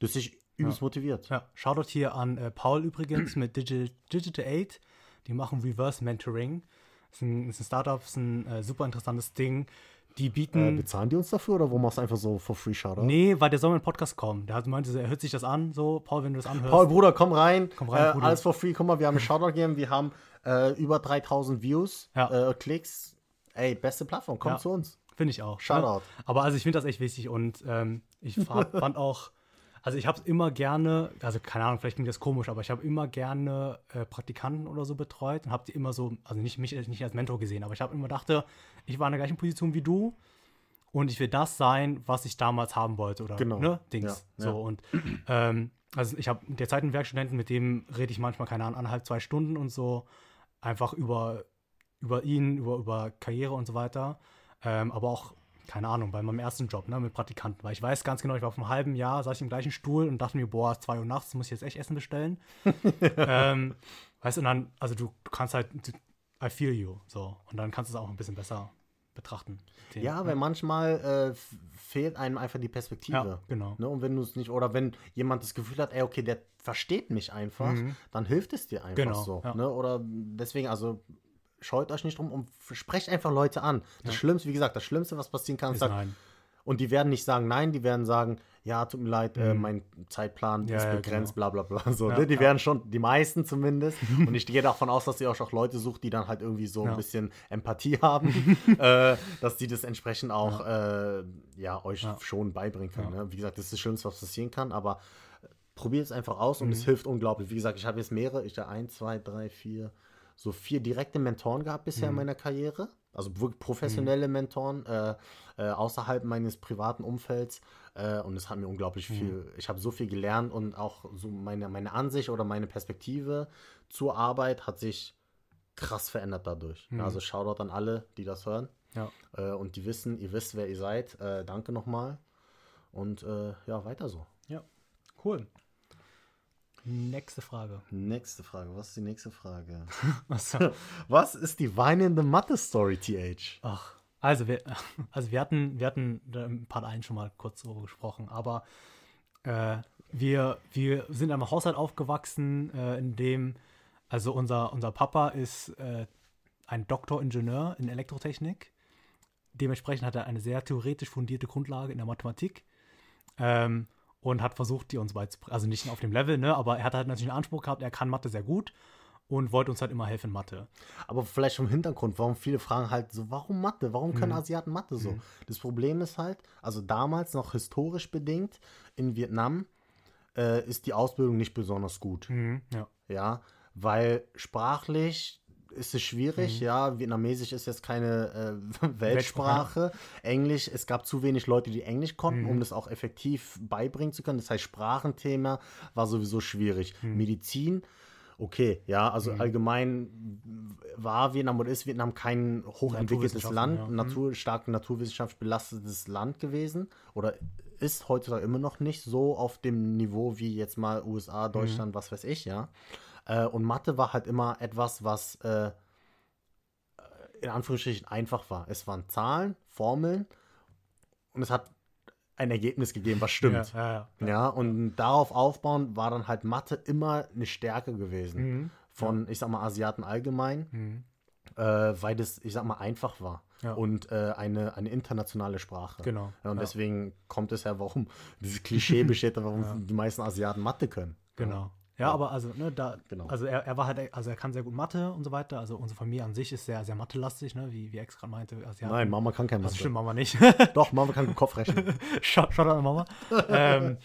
das dich übelst motiviert. Ja, Shoutout hier an äh, Paul übrigens mit Digital, Digital Aid. Die machen Reverse Mentoring. Das ist ein, ist ein Startup, ist ein äh, super interessantes Ding. Die Äh, bieten. bezahlen die uns dafür oder wo machst du einfach so for free Shoutout? nee, weil der soll den Podcast kommen. Der hat meinte, er hört sich das an. So, Paul, wenn du das anhörst. Paul, Bruder, komm rein. Komm rein, äh, Bruder. alles for free. Guck mal, wir haben einen Shoutout gegeben. Wir haben äh, über 3000 Views, Ja. äh, Klicks. Ey, beste Plattform. Komm Ja. zu uns. Finde ich auch. Shoutout. Ne? Aber also ich finde das echt wichtig und ähm, ich *laughs* fand auch, also ich habe immer gerne, also keine Ahnung, vielleicht klingt das komisch, aber ich habe immer gerne äh, Praktikanten oder so betreut und habe die immer so, also nicht mich nicht als Mentor gesehen, aber ich habe immer dachte, ich war in der gleichen Position wie du und ich will das sein, was ich damals haben wollte oder Genau. ne, Dings. Ja, so ja. und ähm, also ich habe derzeit einen Werkstudenten, mit dem rede ich manchmal keine Ahnung, anderthalb, zwei Stunden und so einfach über über ihn, über, über Karriere und so weiter. Ähm, aber auch, keine Ahnung, bei meinem ersten Job, ne, mit Praktikanten. Weil ich weiß ganz genau, ich war vor einem halben Jahr, saß ich im gleichen Stuhl und dachte mir, boah, es ist 2 Uhr nachts, muss ich jetzt echt Essen bestellen. *laughs* ähm, weißt du, und dann, also du, du kannst halt, du, I feel you, so. Und dann kannst du es auch ein bisschen besser betrachten. Den- Ja, weil manchmal äh, fehlt einem einfach die Perspektive. Ja, genau. Ne? Und wenn du es nicht, oder wenn jemand das Gefühl hat, ey, okay, der versteht mich einfach, dann hilft es dir einfach Mhm. Genau, so. ja. Ne? Oder deswegen, also scheut euch nicht drum und sprecht einfach Leute an. Das Schlimmste, wie gesagt, das Schlimmste, was passieren kann, ist, Ist sagt, nein. und die werden nicht sagen nein, die werden sagen, ja, tut mir leid, äh, mein Zeitplan Mhm. Ja, ist ja, begrenzt, bla bla bla. So, Ja, ne? Die ja. werden schon, die meisten zumindest. und ich gehe davon aus, dass ihr euch auch Leute sucht, die dann halt irgendwie so ein Ja. bisschen Empathie *laughs* haben, *laughs* äh, dass die das entsprechend auch ja, äh, ja euch Ja. schon beibringen können. Ja. Ne? Wie gesagt, das ist das Schlimmste, was passieren kann, aber probiert es einfach aus Mhm. und es hilft unglaublich. Wie gesagt, ich habe jetzt mehrere, ich habe ein, zwei, drei, vier, so vier direkte Mentoren gehabt bisher in Mhm. meiner Karriere. Also wirklich professionelle Mentoren äh, äh, außerhalb meines privaten Umfelds. Äh, und es hat mir unglaublich viel, ich habe so viel gelernt und auch so meine, meine Ansicht oder meine Perspektive zur Arbeit hat sich krass verändert dadurch. Also Shoutout an alle, die das hören. Ja. Äh, und die wissen, ihr wisst, wer ihr seid. Äh, danke nochmal. Und äh, ja, weiter so. Ja. Cool. Nächste Frage. Nächste Frage. Was ist die nächste Frage? *laughs* Achso. *laughs* Was ist die weinende Mathe-Story, TH? Ach, also wir, *laughs* also wir hatten, wir hatten da im Part 1 schon mal kurz darüber gesprochen, aber äh, wir, wir sind in einem Haushalt aufgewachsen, äh, in dem, also unser, unser Papa ist äh, ein Doktoringenieur in Elektrotechnik. Dementsprechend hat er eine sehr theoretisch fundierte Grundlage in der Mathematik. Ähm, und hat versucht, die uns beizubringen. Also nicht auf dem Level, ne, aber er hat halt natürlich einen Anspruch gehabt, er kann Mathe sehr gut und wollte uns halt immer helfen in Mathe. Aber vielleicht vom Hintergrund, warum viele fragen halt so, warum Mathe? Warum können Asiaten Mathe so? Das Problem ist halt, also damals noch historisch bedingt, in Vietnam äh, ist die Ausbildung nicht besonders gut. Ja. Ja, weil sprachlich ist es schwierig, ja. Vietnamesisch ist jetzt keine äh, *laughs* Weltsprache. Englisch, es gab zu wenig Leute, die Englisch konnten, um das auch effektiv beibringen zu können. Das heißt, Sprachenthema war sowieso schwierig. Medizin, okay, ja, also allgemein war Vietnam oder ist Vietnam kein hochentwickeltes Land, ja. ein natur, stark naturwissenschaftlich belastetes Land gewesen oder ist heutzutage immer noch nicht so auf dem Niveau wie jetzt mal USA, Deutschland, was weiß ich, ja. Äh, und Mathe war halt immer etwas, was äh, in Anführungsstrichen einfach war. Es waren Zahlen, Formeln und es hat ein Ergebnis gegeben, was stimmt. Ja, ja, ja. Ja, und darauf aufbauen war dann halt Mathe immer eine Stärke gewesen Mhm. von, ich sag mal, Asiaten allgemein, äh, weil das, ich sag mal, einfach war Ja. und äh, eine, eine internationale Sprache. Genau, Ja, und ja. deswegen kommt es ja, warum dieses Klischee besteht, warum die meisten Asiaten Mathe können. Genau. Ja, aber also, ne, da, Genau. also er, er war halt, also er kann sehr gut Mathe und so weiter. Also unsere Familie an sich ist sehr, sehr Mathe-lastig, ne, wie, wie Ex gerade meinte. Also ja, Nein, Mama kann kein das Mathe. stimmt Mama nicht. *laughs* Doch, Mama kann gut Kopf rechnen. *laughs* Schaut an Mama. ähm,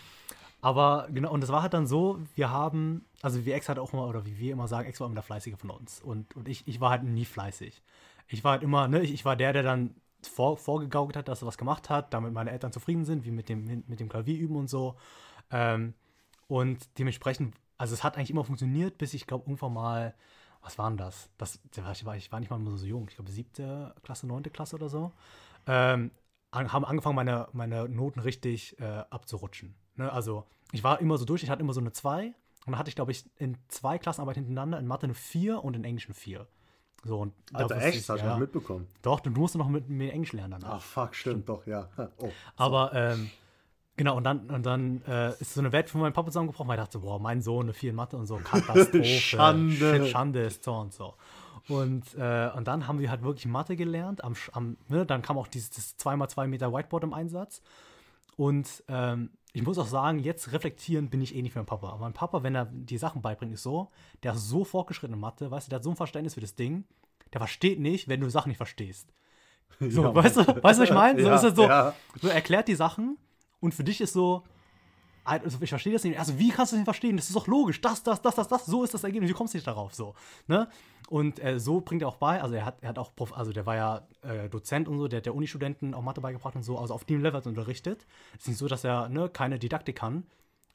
aber genau, und das war halt dann so, wir haben, also wie Ex halt auch immer, oder wie wir immer sagen, Ex war immer der Fleißige von uns. Und, und ich, ich war halt nie fleißig. Ich war halt immer, ne, ich, ich war der, der dann vor, vorgegaukelt hat, dass er was gemacht hat, damit meine Eltern zufrieden sind, wie mit dem, mit dem Klavier üben und so. Ähm, und dementsprechend, also es hat eigentlich immer funktioniert, bis ich glaube irgendwann mal, was war denn das? das ich, war, ich war nicht mal so jung, ich glaube siebte Klasse, neunte Klasse oder so. Ähm, haben angefangen, meine, meine Noten richtig äh, abzurutschen. Ne? Also ich war immer so durch, ich hatte immer so eine 2 und dann hatte ich, glaube ich, in zwei Klassenarbeit hintereinander in Mathe eine 4 und in Englisch eine 4. So, und da Alter, echt? ich, Das hab ich ja. mitbekommen. Doch, du musst noch mit mir Englisch lernen danach. Ach, fuck, stimmt doch, ja. Oh. Aber ähm, genau, und dann, und dann äh, ist so eine Welt von meinem Papa zusammengebrochen, weil ich dachte boah, mein Sohn eine 4 in Mathe und so, Katastrophe. *laughs* Schande. Schande ist so und so. Und, äh, und dann haben wir halt wirklich Mathe gelernt. Am, am, ne, dann kam auch dieses das 2x2 Meter Whiteboard im Einsatz. Und ähm, ich muss auch sagen, jetzt reflektieren bin ich eh nicht meinen Papa. Aber mein Papa, wenn er die Sachen beibringt, ist so, der ist so fortgeschritten in Mathe, weißt du, der hat so ein Verständnis für das Ding, der versteht nicht, wenn du Sachen nicht verstehst. *laughs* So, Ja, weißt du, weißt du, was ich meine? So Ja, ist es so, ja. so erklärt die Sachen und für dich ist so, also ich verstehe das nicht. Also, wie kannst du das nicht verstehen? Das ist doch logisch. Das, das, das, das, das, so ist das Ergebnis. Du kommst nicht darauf. So. Ne? Und äh, so bringt er auch bei. Also, er hat, er hat auch, Prof, also der war ja äh, Dozent und so, der hat der Unistudenten auch Mathe beigebracht und so. Also, auf dem Level hat er unterrichtet. Es ist nicht so, dass er ne, keine Didaktik kann,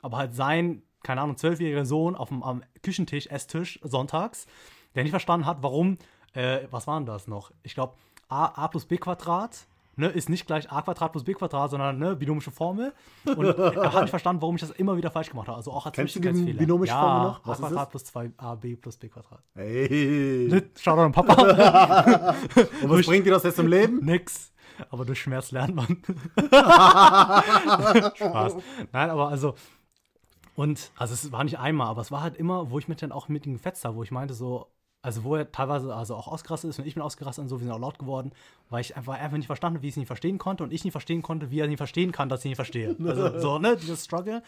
aber halt sein, keine Ahnung, zwölfjähriger Sohn auf dem am Küchentisch, Esstisch, sonntags, der nicht verstanden hat, warum, äh, was war denn das noch? Ich glaube, a, a plus b Quadrat ne, ist nicht gleich a Quadrat plus b Quadrat, sondern ne, binomische Formel. Und er hat nicht verstanden, warum ich das immer wieder falsch gemacht habe. Also auch als Kennst du die binomische ja, Formel noch? a Was ist Quadrat plus 2ab plus b Quadrat. Hey. Ne, Schau an Papa. *laughs* Und was bringt dir das jetzt im Leben? Nix. Aber durch Schmerz lernt man. *laughs* Spaß. Nein, aber also. Und, also es war nicht einmal, aber es war halt immer, wo ich mit dann auch mit ihm gefetzt habe, wo ich meinte so, also wo er teilweise also auch ausgerastet ist und ich bin ausgerastet und so, wir sind auch laut geworden, weil ich einfach, einfach nicht verstanden habe, wie ich es nicht verstehen konnte und ich nicht verstehen konnte, wie er nicht verstehen kann, dass ich nicht verstehe. *laughs* Also so, ne, dieses Struggle.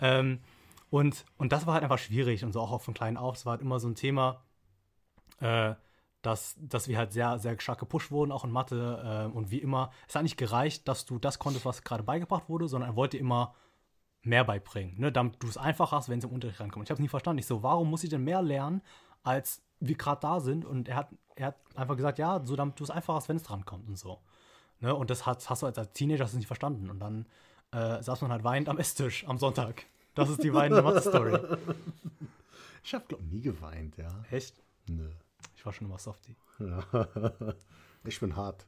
Ähm, und, und das war halt einfach schwierig und so auch von klein auf. Es war halt immer so ein Thema, äh, dass, dass wir halt sehr, sehr stark gepusht wurden, auch in Mathe. Äh, und wie immer, es hat nicht gereicht, dass du das konntest, was gerade beigebracht wurde, sondern er wollte immer mehr beibringen, ne, damit du es einfach hast, wenn es im Unterricht rankommt. Ich habe es nie verstanden. Ich so, warum muss ich denn mehr lernen, als wir gerade da sind? Und er hat, er hat einfach gesagt, ja, so damit du es einfach hast, wenn es drankommt und so. Ne? Und das hast, hast du als, als Teenager hast du nicht verstanden. Und dann äh, saß man halt weinend am Esstisch am Sonntag. Das ist die weinende Mathe-Story. *laughs* Ich habe, glaube nie geweint, ja. Echt? Nö. Ich war schon immer Softie. Ja. *laughs* ich bin hart.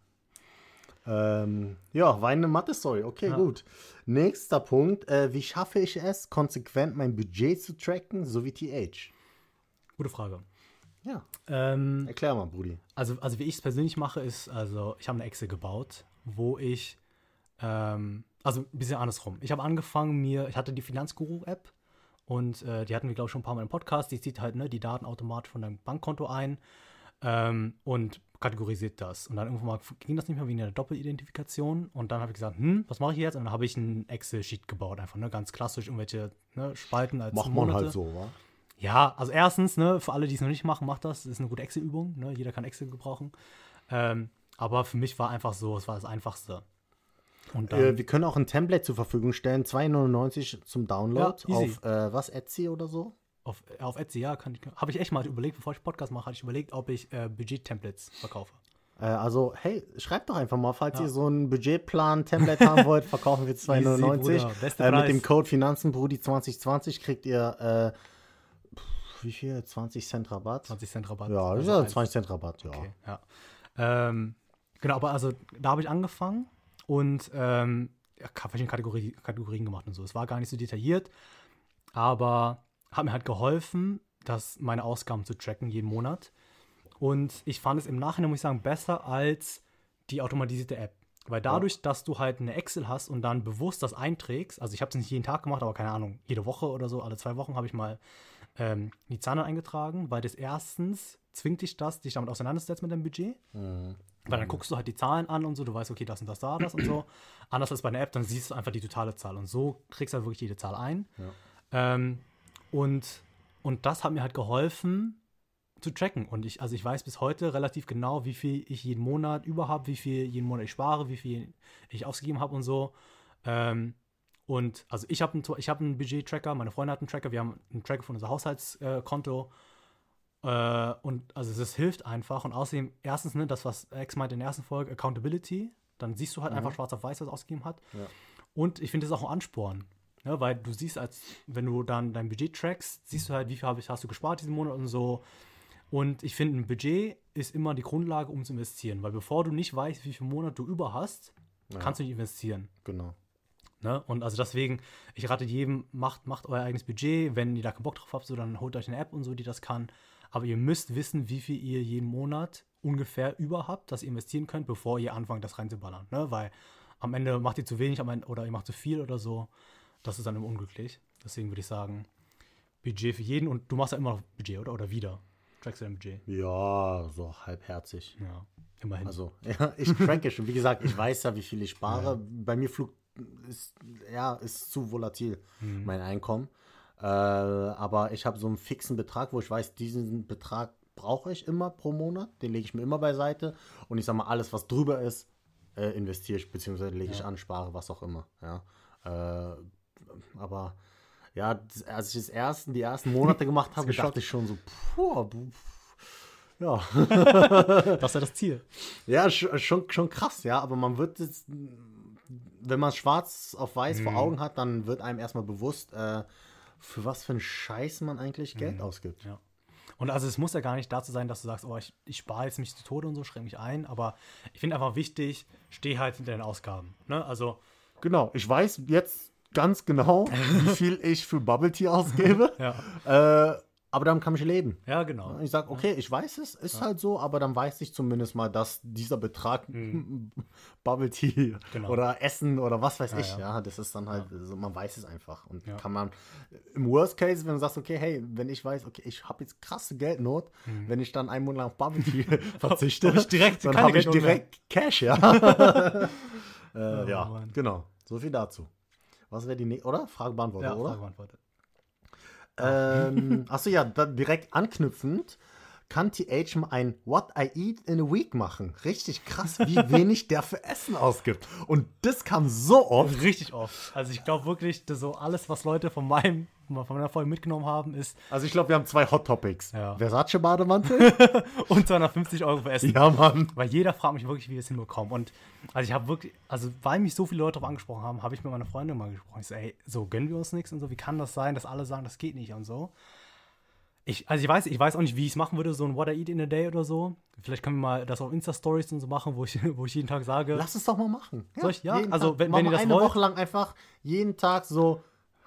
Ähm, ja, weinende Mathe-Story. Okay, Ja. gut. Nächster Punkt. Äh, wie schaffe ich es, konsequent mein Budget zu tracken, sowie TH? Gute Frage. Ja, Ähm, erklär mal, Brudi. also, also wie ich es persönlich mache, ist, also ich habe eine Excel gebaut, wo ich, ähm, also ein bisschen andersrum. Ich habe angefangen, mir, ich hatte die Finanzguru-App und äh, die hatten wir, glaube ich, schon ein paar Mal im Podcast. Die zieht halt ne, die Daten automatisch von deinem Bankkonto ein ähm, und kategorisiert das. Und dann irgendwann mal ging das nicht mehr wegen der Doppelidentifikation. Und dann habe ich gesagt, hm, was mache ich jetzt? Und dann habe ich ein Excel-Sheet gebaut, einfach, ne, ganz klassisch, irgendwelche ne, Spalten als Macht man Monate. halt so, wa? Ja, also erstens, ne, für alle, die es noch nicht machen, macht das. Das ist eine gute Excel-Übung. Ne? Jeder kann Excel gebrauchen. Ähm, aber für mich war einfach so, es war das Einfachste. Und dann, Äh, wir können auch ein Template zur Verfügung stellen, 2,99 zum Download Ja, auf äh, was, Etsy oder so? auf, auf Etsy, ja, kann ich, habe ich echt mal überlegt, bevor ich Podcast mache, hatte ich überlegt, ob ich äh, Budget-Templates verkaufe. Äh, also, hey, schreibt doch einfach mal, falls Ja. ihr so einen Budgetplan-Template haben wollt, verkaufen wir *laughs* 2,99. Bruder, beste äh, mit dem Code Finanzenbrudi2020 kriegt ihr, äh, wie viel? 20 Cent Rabatt? 20 Cent Rabatt. Ja, das ist Also ja eins. 20 Cent Rabatt, ja. Okay, ja. Ähm, genau, aber also da habe ich angefangen und ähm, ja, verschiedene Kategorie, Kategorien gemacht und so. Es war gar nicht so detailliert, aber hat mir halt geholfen, das meine Ausgaben zu tracken jeden Monat. Und ich fand es im Nachhinein, muss ich sagen, besser als die automatisierte App. Weil dadurch, dass du halt eine Excel hast und dann bewusst das einträgst, also ich habe es nicht jeden Tag gemacht, aber keine Ahnung, jede Woche oder so, alle zwei Wochen habe ich mal ähm, die Zahlen eingetragen, weil das erstens zwingt dich das, dich damit auseinanderzusetzen mit deinem Budget. Mhm. Weil dann guckst du halt die Zahlen an und so, du weißt, okay, das und das, da, das und so. *clears throat* Anders als bei einer App, dann siehst du einfach die totale Zahl und so kriegst du halt wirklich jede Zahl ein. Ähm, und, und das hat mir halt geholfen zu tracken. Und ich, also ich weiß bis heute relativ genau, wie viel ich jeden Monat über habe, wie viel jeden Monat ich spare, wie viel ich ausgegeben habe und so. Ähm, und also ich habe einen, ich hab einen Budget-Tracker, meine Freundin hat einen Tracker, wir haben einen Tracker von unser Haushaltskonto. Äh, und also das hilft einfach. Und außerdem, erstens, ne, das, was Ex meinte in der ersten Folge, Accountability. Dann siehst du halt einfach schwarz auf weiß, was ausgegeben hat. Ja. Und ich finde das auch ein Ansporn. Ne, weil du siehst, als wenn du dann dein Budget trackst, siehst du halt, wie viel hab ich, hast du gespart diesen Monat und so. Und ich finde, ein Budget ist immer die Grundlage, um zu investieren. Weil bevor du nicht weißt, wie viel Monat du über hast, kannst du nicht investieren. Genau. Ne? Und also deswegen, ich rate jedem, macht, macht euer eigenes Budget. Wenn ihr da keinen Bock drauf habt, so, dann holt euch eine App und so, die das kann. Aber ihr müsst wissen, wie viel ihr jeden Monat ungefähr über habt, dass ihr investieren könnt, bevor ihr anfangt, das reinzuballern. Ne? Weil am Ende macht ihr zu wenig am Ende, oder ihr macht zu viel oder so. Das ist dann immer unglücklich. Deswegen würde ich sagen, Budget für jeden. Und du machst ja immer noch Budget, oder? Oder wieder? Trackst du dein Budget? Ja, so halbherzig. Ja, immerhin. Also, *laughs* ja, ich tracke schon. Wie gesagt, ich weiß ja, wie viel ich spare. Bei mir flug ist, ja, ist zu volatil, mein Einkommen. Äh, aber ich habe so einen fixen Betrag, wo ich weiß, diesen Betrag brauche ich immer pro Monat. Den lege ich mir immer beiseite. Und ich sage mal, alles, was drüber ist, äh, investiere ich, beziehungsweise lege ich an, spare, was auch immer. Ja. Äh, aber ja, als ich das ersten, die ersten Monate *laughs* gemacht habe, dachte ich schon so, puh, pf, ja. *laughs* das ist ja das Ziel. Ja, sch- schon, schon krass, ja, aber man wird es, wenn man schwarz auf weiß Mhm. vor Augen hat, dann wird einem erstmal bewusst, äh, für was für einen Scheiß man eigentlich Geld Mhm. ausgibt. Ja. Und also es muss ja gar nicht dazu sein, dass du sagst, oh, ich, ich spare jetzt mich zu Tode und so, schränke mich ein, aber ich finde einfach wichtig, steh halt hinter den Ausgaben. Ne? Also, Genau, ich weiß jetzt ganz genau, *laughs* wie viel ich für Bubble Tea ausgebe, ja, äh, aber damit kann ich leben. ja genau. Ich sage, okay, ich weiß es, ist halt so, aber dann weiß ich zumindest mal, dass dieser Betrag *laughs* Bubble Tea Mhm. Genau. oder Essen oder was weiß ich, ja. ja. das ist dann halt, also man weiß es einfach und Ja. kann man im Worst Case, wenn du sagst, okay, hey, wenn ich weiß, okay, ich habe jetzt krasse Geldnot, wenn ich dann einen Monat lang auf Bubble Tea *laughs* *laughs* verzichte, Mhm. Hab ich direkt dann habe ich Geldnot mehr. direkt Cash, ja. äh, ja, Mann. genau, so viel dazu. Was wäre die nächste, oder? Frage beantwortet, Ja, oder? Frage beantwortet. Ähm, achso, ja, direkt anknüpfend kann TH mal ein What I Eat in a Week machen. Richtig krass, wie *laughs* wenig der für Essen ausgibt. Und das kam so oft. Richtig oft. Also ich glaube wirklich, dass so alles, was Leute von meinem von meiner Folge mitgenommen haben, ist. Also ich glaube, wir haben zwei Hot Topics. Ja. Versace Bademantel *laughs* und 250 Euro für Essen. Ja, Mann. Weil jeder fragt mich wirklich, wie wir es hinbekommen. Und also ich habe wirklich, also weil mich so viele Leute darauf angesprochen haben, habe ich mit meiner Freundin mal gesprochen. Ich so, ey, so gönnen wir uns nichts und so, wie kann das sein, dass alle sagen, das geht nicht und so. Ich, also ich weiß, ich weiß auch nicht, wie ich es machen würde, so ein What I Eat in a Day oder so. Vielleicht können wir mal das auf Insta-Stories und so machen, wo ich, *laughs* wo ich jeden Tag sage. Lass es doch mal machen. Soll ich? Ja, also Tag. wenn, wenn ihr das eine wollt. Woche lang einfach jeden Tag so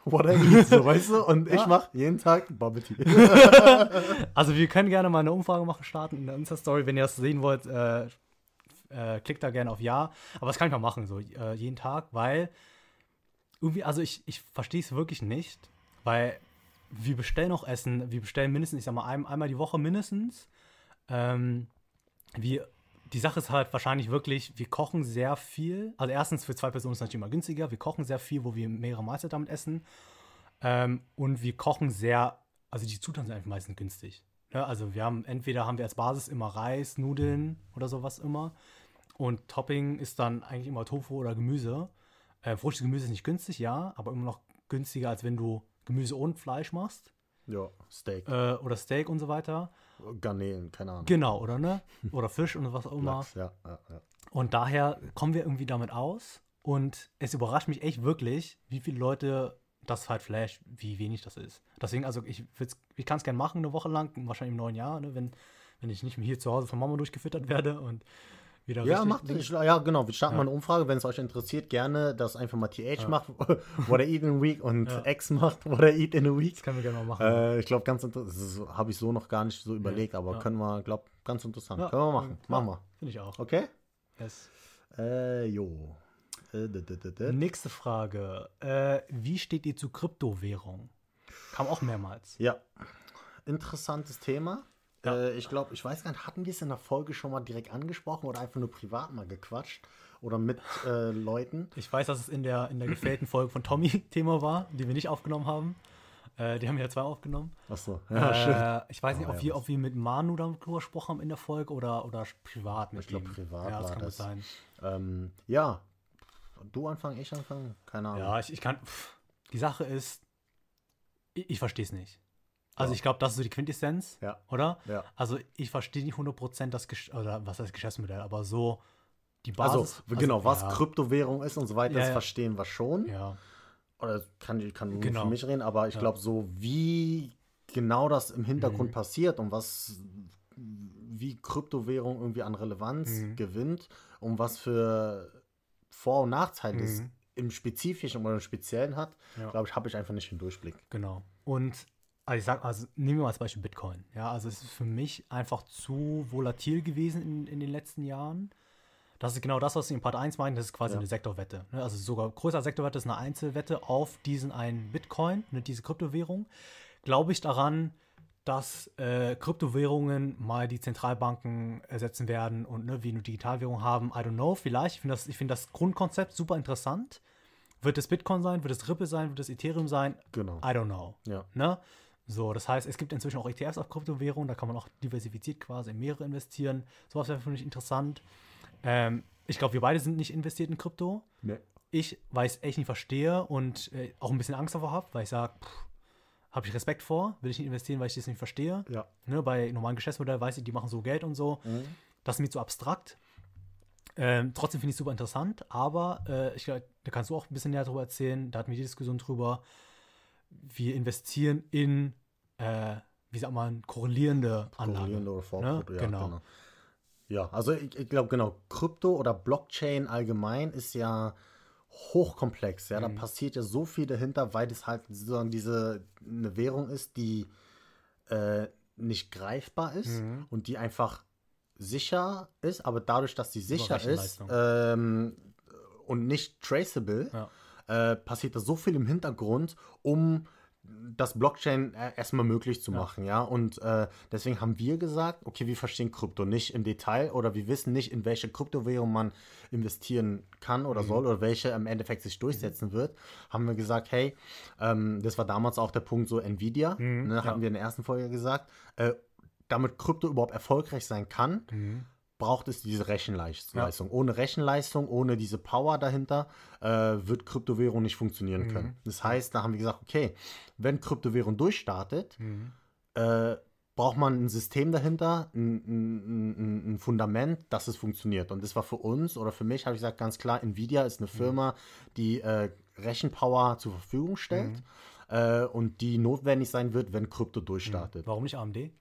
What I Eat, so, weißt du? Und ich Ja. mach jeden Tag Bubble Tea. *laughs* Also wir können gerne mal eine Umfrage machen, starten in der Insta-Story. Wenn ihr das sehen wollt, äh, äh, klickt da gerne auf Ja. Aber das kann ich mal machen, so äh, jeden Tag, weil irgendwie, also ich, ich verstehe es wirklich nicht, weil wir bestellen auch Essen, wir bestellen mindestens, ich sag mal, ein, einmal die Woche mindestens. Ähm, wir, die Sache ist halt wahrscheinlich wirklich, wir kochen sehr viel. Also erstens für zwei Personen ist es natürlich immer günstiger. Wir kochen sehr viel, wo wir mehrere Mahlzeiten damit essen. Ähm, und wir kochen sehr, also die Zutaten sind einfach meistens günstig. Ne? Also wir haben, entweder haben wir als Basis immer Reis, Nudeln oder sowas immer. Und Topping ist dann eigentlich immer Tofu oder Gemüse. Äh, Gemüse ist nicht günstig, ja, aber immer noch günstiger, als wenn du Gemüse und Fleisch machst. ja, Steak. Äh, oder Steak und so weiter. Garnelen, keine Ahnung. Genau, oder ne? *laughs* Oder Fisch und was auch immer. Lachs, ja, ja, ja. Und daher kommen wir irgendwie damit aus. Und es überrascht mich echt wirklich, wie viele Leute das halt flasht, wie wenig das ist. Deswegen, also ich, ich kann es gerne machen, eine Woche lang, wahrscheinlich im neuen Jahr, ne, wenn, wenn ich nicht mehr hier zu Hause von Mama durchgefüttert werde und wieder Ja, macht ich, ja, genau. Wir starten Ja. mal eine Umfrage, wenn es euch interessiert, gerne, dass einfach mal TH macht, *laughs* What I Eat in a Week und Ja. X macht, *laughs* What I Eat in a Week. Das können wir gerne mal machen. Äh, ich glaube, ganz interessant, habe ich so noch gar nicht so überlegt, aber Ja. können wir, glaube ganz interessant. Ja. Können wir machen. Ja. Machen wir. Finde ich auch. Okay? Yes. Äh, jo. Äh, Nächste Frage. Äh, wie steht ihr zu Kryptowährung? Kam auch mehrmals. Ja. Interessantes Thema. Ja. Äh, ich glaube, ich weiß gar nicht, hatten wir es in der Folge schon mal direkt angesprochen oder einfach nur privat mal gequatscht? Oder mit äh, Leuten? Ich weiß, dass es in der, in der gefällten Folge von Tommy *laughs* Thema war, die wir nicht aufgenommen haben. Äh, die haben ja zwei aufgenommen. Achso, ja, *laughs* stimmt. äh, ich weiß nicht, Ah, ob, ja, wir, ob wir mit Manu darüber gesprochen haben in der Folge oder, oder privat mit Ich glaub, ihm. privat ja, das war kann das. sein. Ähm, ja. Du anfangen, ich anfangen? Keine Ahnung. Ja, ich, ich kann. Pff, die Sache ist, ich, ich verstehe es nicht. Also ich glaube, das ist so die Quintessenz, Ja. oder? Ja. Also ich verstehe nicht 100% das, Gesch oder was heißt Geschäftsmodell, aber so die Also, Basis. genau, was ja, Kryptowährung ist und so weiter, das verstehen wir schon. Ja, Oder kann ich kann nur Genau. für mich reden, aber ich glaube, so wie genau das im Hintergrund Mhm. passiert und was wie Kryptowährung irgendwie an Relevanz Mhm. gewinnt und was für Vor- und Nachteile es Mhm. im Spezifischen oder im Speziellen hat, glaube ich, habe ich einfach nicht den Durchblick. genau. Und also ich sag, also nehmen wir mal als Beispiel Bitcoin. Ja, also es ist für mich einfach zu volatil gewesen in, in den letzten Jahren. Das ist genau das, was Sie in Part 1 meinen, das ist quasi Ja. eine Sektorwette. ne? Also sogar größer Sektorwette ist eine Einzelwette auf diesen einen Bitcoin, ne, diese Kryptowährung. Glaube ich daran, dass äh, Kryptowährungen mal die Zentralbanken ersetzen werden und ne, wir eine Digitalwährung haben? I don't know, vielleicht. Ich finde das, ich find das Grundkonzept super interessant. Wird es Bitcoin sein? Wird es Ripple sein? Wird es Ethereum sein? Genau. I don't know. Ja. Ne? So, das heißt, es gibt inzwischen auch ETFs auf Kryptowährungen, da kann man auch diversifiziert quasi in mehrere investieren. Sowas wäre für mich interessant. Ähm, ich glaube, wir beide sind nicht investiert in Krypto. Nee. Ich, weil ich es echt nicht verstehe und äh, auch ein bisschen Angst davor habe, weil ich sage, habe ich Respekt vor, will ich nicht investieren, weil ich das nicht verstehe. Ja. Ne, bei normalen Geschäftsmodellen weiß ich, die machen so Geld und so. Mhm. Das ist mir zu abstrakt. Ähm, trotzdem finde ich es super interessant, aber äh, ich da kannst du auch ein bisschen näher darüber erzählen. Da hatten wir die Diskussion drüber. Wir investieren in, äh, wie sagt man, korrelierende Anlagen. Korrelierende oder Vorprodukte, Ne? ja, Genau. genau. Ja, also ich, ich glaube genau, Krypto oder Blockchain allgemein ist ja hochkomplex. Ja, Mhm. da passiert ja so viel dahinter, weil es halt sozusagen diese eine Währung ist, die äh, nicht greifbar ist Mhm. und die einfach sicher ist, aber dadurch, dass sie sicher ist ähm, und nicht traceable, Ja. Äh, passiert da so viel im Hintergrund, um das Blockchain äh, erstmal möglich zu Ja. machen, ja. Und äh, deswegen haben wir gesagt, okay, wir verstehen Krypto nicht im Detail oder wir wissen nicht, in welche Kryptowährung man investieren kann Mhm. oder soll oder welche im Endeffekt sich durchsetzen wird. Haben wir gesagt, hey, ähm, das war damals auch der Punkt so Nvidia, Mhm, ne, ja. hatten wir in der ersten Folge gesagt. Äh, damit Krypto überhaupt erfolgreich sein kann, Mhm. Braucht es diese Rechenleistung. Ohne Rechenleistung, ohne diese Power dahinter, äh, wird Kryptowährung nicht funktionieren können. Das heißt, da haben wir gesagt, okay, wenn Kryptowährung durchstartet, Mhm. äh, braucht man ein System dahinter, ein, ein, ein, Fundament, dass es funktioniert. Und das war für uns oder für mich, habe ich gesagt, ganz klar, Nvidia ist eine Firma, die äh, Rechenpower zur Verfügung stellt äh, und die notwendig sein wird, wenn Krypto durchstartet. Warum nicht AMD?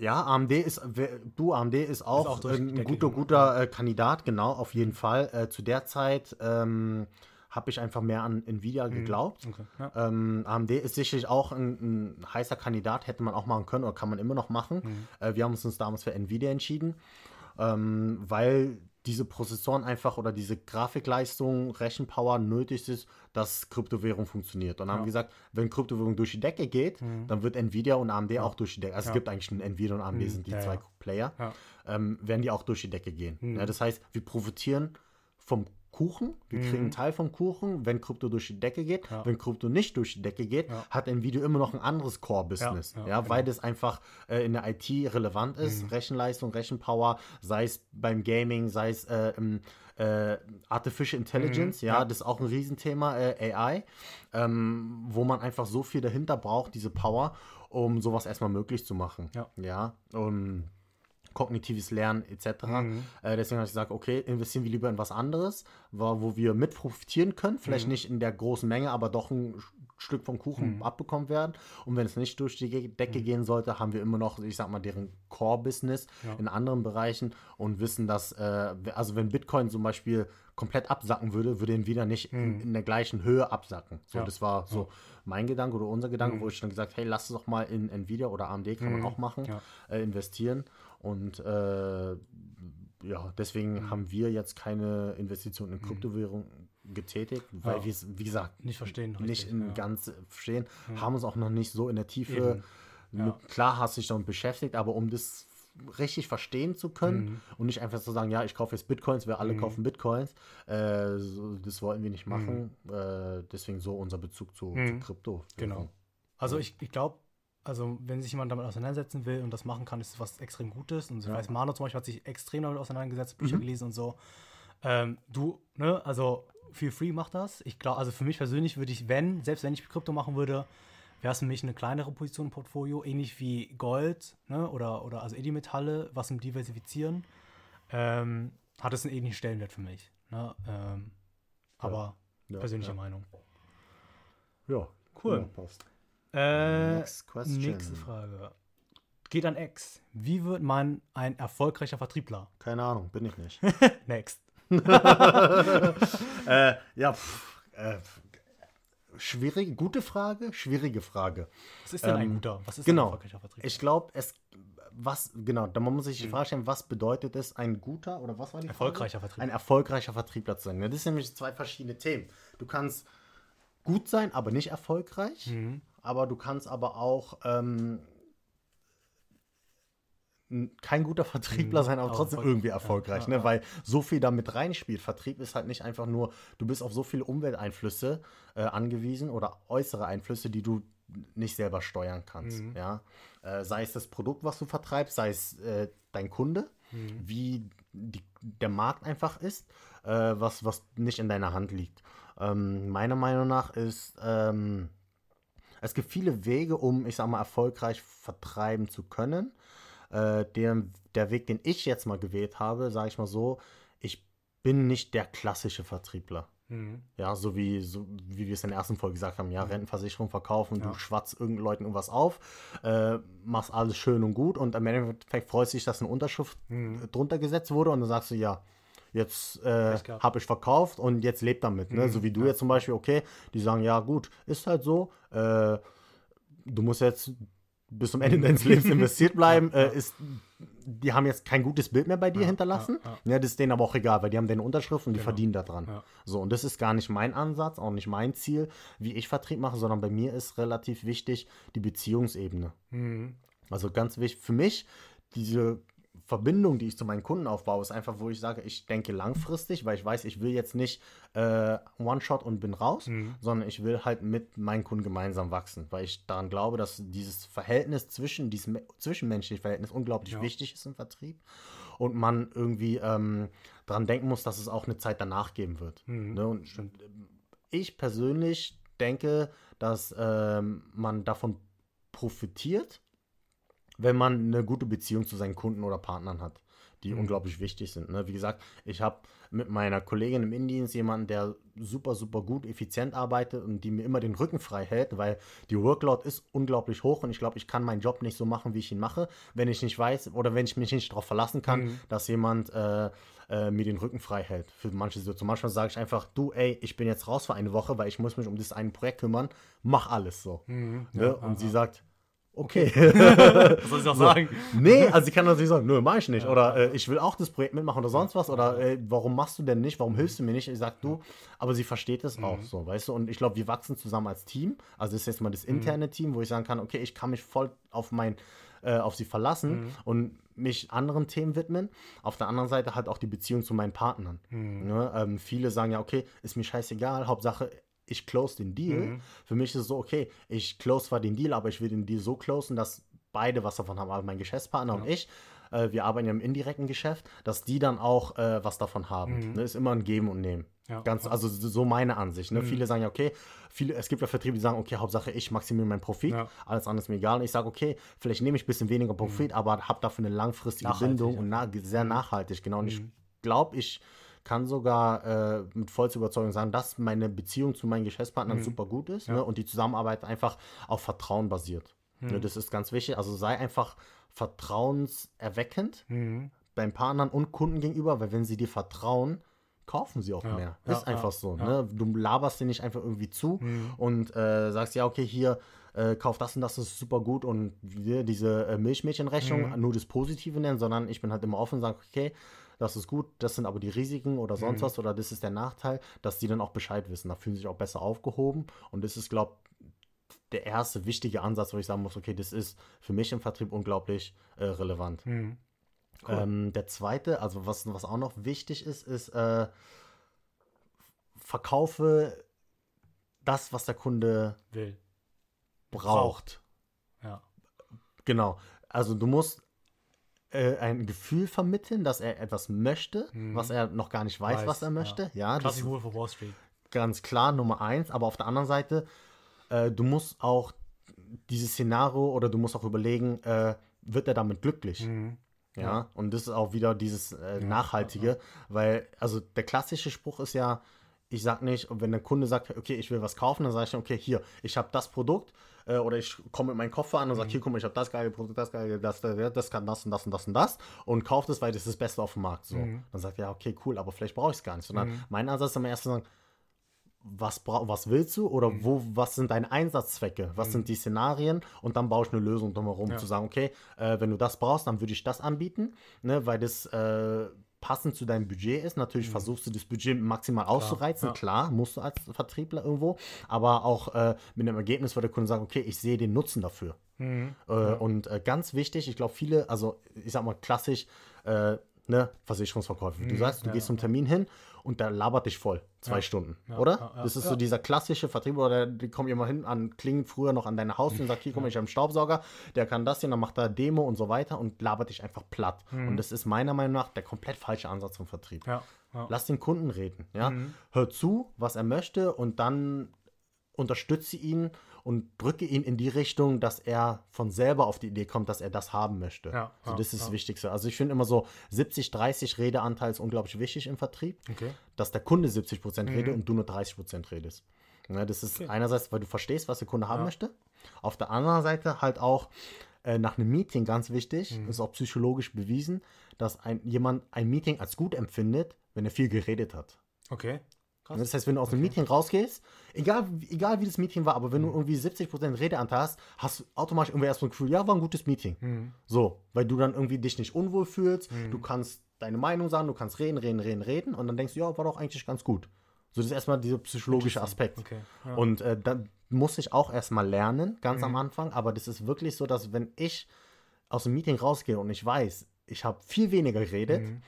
Ja, AMD ist, du, AMD ist auch, auch durch die ein guter, guter äh, Kandidat, genau, auf jeden Fall. Äh, zu der Zeit ähm, habe ich einfach mehr an Nvidia geglaubt. Okay. Ja. Ähm, AMD ist sicherlich auch ein, ein heißer Kandidat, hätte man auch machen können oder kann man immer noch machen. Äh, wir haben uns damals für Nvidia entschieden, ähm, weil diese Prozessoren einfach oder diese Grafikleistung, Rechenpower nötig ist, dass Kryptowährung funktioniert. Und dann haben gesagt, wenn Kryptowährung durch die Decke geht, dann wird Nvidia und AMD auch durch die Decke. Also es gibt eigentlich nur Nvidia und AMD sind die Ja, zwei ja. Player, Ja. ähm, werden die auch durch die Decke gehen. Ja, das heißt, wir profitieren vom Kuchen, wir kriegen einen Teil vom Kuchen, wenn Krypto durch die Decke geht. Wenn Krypto nicht durch die Decke geht, hat Nvidia immer noch ein anderes Core-Business. Ja, Ja, ja, genau. weil das einfach äh, in der IT relevant ist. Rechenleistung, Rechenpower, sei es beim Gaming, sei es äh, im äh, Artificial Intelligence, ja, das ist auch ein Riesenthema, äh, AI, ähm, wo man einfach so viel dahinter braucht, diese Power, um sowas erstmal möglich zu machen. Ja. Ja, um kognitives Lernen etc. Mhm. Äh, deswegen habe ich gesagt, okay, investieren wir lieber in was anderes, wo, wo wir mit profitieren können, vielleicht Mhm. nicht in der großen Menge, aber doch ein Stück vom Kuchen Mhm. abbekommen werden. Und wenn es nicht durch die Decke gehen sollte, haben wir immer noch, ich sag mal, deren Core-Business Ja. in anderen Bereichen und wissen, dass, äh, also wenn Bitcoin zum Beispiel komplett absacken würde, würde ihn wieder nicht in, in der gleichen Höhe absacken. So, Mhm. Ja. das war so mein Gedanke oder unser Gedanke, wo ich dann gesagt, hey, lass es doch mal in Nvidia oder AMD, kann man auch machen, Ja. äh, investieren. Und äh, ja, deswegen haben wir jetzt keine Investition in Kryptowährung getätigt, weil Mhm. Ja. wir es, wie gesagt, Nicht verstehen, nicht richtig, in ja. ganz verstehen, haben uns auch noch nicht so in der Tiefe. Ja. Mit, klar hast du dich damit beschäftigt, aber um das richtig verstehen zu können Mhm. und nicht einfach zu sagen, ja, ich kaufe jetzt Bitcoins, wir alle kaufen Bitcoins, äh, so, das wollten wir nicht machen. Äh, deswegen so unser Bezug zu, zu Krypto. Mhm. Genau. Also ich, ich glaube, also wenn sich jemand damit auseinandersetzen will und das machen kann, ist es was extrem Gutes. Und ich weiß, Mano zum Beispiel hat sich extrem damit auseinandergesetzt, Bücher gelesen und so. Ähm, du, ne, also feel free mach das. Ich glaube, also für mich persönlich würde ich, wenn, selbst wenn ich Krypto machen würde, wäre es für mich eine kleinere Position im Portfolio, ähnlich wie Gold, ne, oder, oder also Edelmetalle, was zum Diversifizieren, ähm, hat es einen ähnlichen Stellenwert für mich. Ne? Ähm, aber Ja, persönliche ja. Meinung. Ja, Cool. Ja, passt. Äh, Next question. Nächste Frage. Geht an X. Wie wird man ein erfolgreicher Vertriebler? Keine Ahnung, bin ich nicht. *laughs* Next. *laughs* äh, ja, pff, äh, schwierige, gute Frage, schwierige Frage. Was ist denn ein Ähm, guter? Was ist genau. ein erfolgreicher Vertriebler? Ich glaube, es, was, genau, da muss man Mhm. sich die Frage stellen, was bedeutet es, ein guter oder was war die Frage? Erfolgreicher Vertriebler. Ein erfolgreicher Vertriebler zu sein. Das sind nämlich zwei verschiedene Themen. Du kannst gut sein, aber nicht erfolgreich. Mhm. Aber du kannst aber auch ähm, kein guter Vertriebler sein, aber trotzdem Mhm. Irgendwie erfolgreich, ne? weil so viel damit reinspielt. Vertrieb ist halt nicht einfach nur, du bist auf so viele Umwelteinflüsse äh, angewiesen oder äußere Einflüsse, die du nicht selber steuern kannst. Mhm. Ja? Äh, sei es das Produkt, was du vertreibst, sei es äh, dein Kunde, Mhm. wie die, der Markt einfach ist, äh, was, was nicht in deiner Hand liegt. Ähm, meiner Meinung nach ist, ähm, es gibt viele Wege, um, ich sag mal, erfolgreich vertreiben zu können. Äh, der, der Weg, den ich jetzt mal gewählt habe, sage ich mal so, ich bin nicht der klassische Vertriebler. Mhm. Ja, so wie, so wie wir es in der ersten Folge gesagt haben, ja, Rentenversicherung verkaufen, Ja. du schwatzt irgendeinen Leuten irgendwas auf, äh, machst alles schön und gut und im Endeffekt freust du dich, dass eine Unterschrift Mhm. drunter gesetzt wurde und dann sagst du, ja, jetzt äh, habe ich verkauft und jetzt lebt damit. Ne? So wie du jetzt zum Beispiel, okay, die sagen, ja gut, ist halt so, äh, du musst jetzt bis zum Ende deines Lebens investiert bleiben, *laughs* äh, ist, die haben jetzt kein gutes Bild mehr bei dir hinterlassen. ja, Ja, das ist denen aber auch egal, weil die haben deine Unterschrift und die verdienen daran. Ja. So, und das ist gar nicht mein Ansatz, auch nicht mein Ziel, wie ich Vertrieb mache, sondern bei mir ist relativ wichtig die Beziehungsebene. Mhm. Also ganz wichtig für mich, diese Verbindung, die ich zu meinen Kunden aufbaue, ist einfach, wo ich sage, ich denke langfristig, weil ich weiß, ich will jetzt nicht äh, One-Shot und bin raus, mhm. sondern ich will halt mit meinen Kunden gemeinsam wachsen, weil ich daran glaube, dass dieses Verhältnis zwischen, diesem zwischenmenschliche Verhältnis unglaublich ja. wichtig ist im Vertrieb und man irgendwie ähm, daran denken muss, dass es auch eine Zeit danach geben wird. Mhm. Ne? Und Stimmt. ich persönlich denke, dass ähm, man davon profitiert, wenn man eine gute Beziehung zu seinen Kunden oder Partnern hat, die mhm. unglaublich wichtig sind. Ne? Wie gesagt, ich habe mit meiner Kollegin im Indienst jemanden, der super, super gut, effizient arbeitet und die mir immer den Rücken frei hält, weil die Workload ist unglaublich hoch und ich glaube, ich kann meinen Job nicht so machen, wie ich ihn mache, wenn ich nicht weiß oder wenn ich mich nicht darauf verlassen kann, mhm. dass jemand äh, äh, mir den Rücken frei hält für manche Situationen. Manchmal sage ich einfach, du, ey, ich bin jetzt raus für eine Woche, weil ich muss mich um dieses eine Projekt kümmern, mach alles so. Mhm. Ne? Ja, und ja, sie sagt, Okay. Was soll ich auch sagen? Nee, also sie kann natürlich sagen, nö, mach ich nicht. Ja. Oder äh, ich will auch das Projekt mitmachen oder sonst was. Oder äh, warum machst du denn nicht? Warum hilfst du mir nicht? Ich sag du, aber sie versteht es mhm. auch so, weißt du? Und ich glaube, wir wachsen zusammen als Team. Also das ist jetzt mal das mhm. interne mhm. Team, wo ich sagen kann, okay, ich kann mich voll auf mein, äh, auf sie verlassen mhm. und mich anderen Themen widmen. Auf der anderen Seite halt auch die Beziehung zu meinen Partnern. Mhm. Ne? Ähm, viele sagen ja, okay, ist mir scheißegal, Hauptsache ich close den Deal. Mhm. Für mich ist es so, okay, ich close zwar den Deal, aber ich will den Deal so closen, dass beide was davon haben, also mein Geschäftspartner ja. und ich. Äh, wir arbeiten ja im indirekten Geschäft, dass die dann auch äh, was davon haben. Mhm. Ne, ist immer ein Geben und Nehmen. Ja, Ganz, also so meine Ansicht. Ne? Mhm. Viele sagen ja, okay, viele, es gibt ja Vertriebe, die sagen, okay, Hauptsache ich maximiere meinen Profit, alles andere ist mir egal. Und ich sage, okay, vielleicht nehme ich ein bisschen weniger Profit, mhm. aber habe dafür eine langfristige nachhaltig, Bindung und na sehr mhm. nachhaltig, genau. Und ich mhm. glaube, ich kann sogar äh, mit vollster Überzeugung sagen, dass meine Beziehung zu meinen Geschäftspartnern mhm. super gut ist ja. ne, und die Zusammenarbeit einfach auf Vertrauen basiert. Mhm. Ne, das ist ganz wichtig. Also sei einfach vertrauenserweckend mhm. beim Partnern und Kunden gegenüber, weil wenn sie dir vertrauen, kaufen sie auch ja. mehr. Ja, ist einfach so. Ne? Du laberst dir nicht einfach irgendwie zu mhm. und äh, sagst, ja, okay, hier, äh, kauf das und das, das ist super gut und wir diese äh, Milchmädchenrechnung mhm. nur das Positive nennen, sondern ich bin halt immer offen und sage, okay, das ist gut, das sind aber die Risiken oder sonst mhm. was oder das ist der Nachteil, dass die dann auch Bescheid wissen. Da fühlen sie sich auch besser aufgehoben und das ist, glaube der erste wichtige Ansatz, wo ich sagen muss, okay, das ist für mich im Vertrieb unglaublich äh, relevant. Mhm. Cool. Ähm, der zweite, also was, was auch noch wichtig ist, ist, äh, verkaufe das, was der Kunde will. Braucht. Ja. Genau. Also du musst äh, ein Gefühl vermitteln, dass er etwas möchte, mhm. was er noch gar nicht weiß, weiß was er möchte. Ja, ja Klassisch Wolf of Wall Street. Ganz klar, Nummer eins. Aber auf der anderen Seite, äh, du musst auch dieses Szenario oder du musst auch überlegen, äh, wird er damit glücklich? Mhm. Ja? ja, und das ist auch wieder dieses äh, Nachhaltige, ja, weil, also der klassische Spruch ist ja, ich sag nicht, wenn der Kunde sagt, okay, ich will was kaufen, dann sage ich, okay, hier, ich habe das Produkt, äh, oder ich komme mit meinem Koffer an und sage, mhm. hier, guck mal, ich habe das geile Produkt, das geile, das, das, das kann das und das und das und das und kaufe das, weil das ist das Beste auf dem Markt. So. Mhm. Dann sagt er, ja, okay, cool, aber vielleicht brauche ich es gar nicht. Sondern mhm. mein Ansatz ist am ersten sagen, was, was willst du oder mhm. wo, was sind deine Einsatzzwecke, was mhm. sind die Szenarien und dann baue ich eine Lösung drumherum, ja. zu sagen, okay, äh, wenn du das brauchst, dann würde ich das anbieten, ne, weil das äh, passend zu deinem Budget ist. Natürlich mhm. versuchst du das Budget maximal klar, auszureizen, ja. klar, musst du als Vertriebler irgendwo, aber auch äh, mit einem Ergebnis, wo der Kunde sagt, okay, ich sehe den Nutzen dafür. Mhm. Äh, ja. Und äh, ganz wichtig, ich glaube, viele, also ich sag mal klassisch, äh, ne, Versicherungsverkäufe. Du mhm, sagst, du ja, gehst zum Termin hin und der labert dich voll. Zwei ja. Stunden, ja, oder? das ist so dieser klassische Vertrieb, oder die kommen immer hin, an, klingen früher noch an deine Haus und sagt, hier komm ich am Staubsauger, der kann das hier, dann macht er Demo und so weiter und labert dich einfach platt. Mhm. Und das ist meiner Meinung nach der komplett falsche Ansatz vom Vertrieb. Lass den Kunden reden, ja. Mhm. Hör zu, was er möchte und dann unterstütze ihn und drücke ihn in die Richtung, dass er von selber auf die Idee kommt, dass er das haben möchte. Ja, also das ist ja. das Wichtigste. Also ich finde immer so 70-30 Redeanteil ist unglaublich wichtig im Vertrieb, okay. dass der Kunde 70 Prozent mhm. redet und du nur 30 Prozent redest. Ja, das ist okay. einerseits, weil du verstehst, was der Kunde haben möchte. Auf der anderen Seite halt auch äh, nach einem Meeting ganz wichtig, mhm. ist auch psychologisch bewiesen, dass ein, jemand ein Meeting als gut empfindet, wenn er viel geredet hat. Okay. Krass. Das heißt, wenn du aus okay. dem Meeting rausgehst, egal, egal wie das Meeting war, aber wenn mhm. du irgendwie 70% Redeanteil hast, hast du automatisch irgendwie erstmal ein Gefühl, ja, war ein gutes Meeting. Mhm. So, weil du dann irgendwie dich nicht unwohl fühlst, mhm. du kannst deine Meinung sagen, du kannst reden, reden, reden, reden und dann denkst du, ja, war doch eigentlich ganz gut. So, das ist erstmal dieser psychologische Aspekt. Okay. Ja. Und äh, dann muss ich auch erstmal lernen, ganz am mhm. Anfang, aber das ist wirklich so, dass wenn ich aus dem Meeting rausgehe und ich weiß, ich habe viel weniger geredet mhm.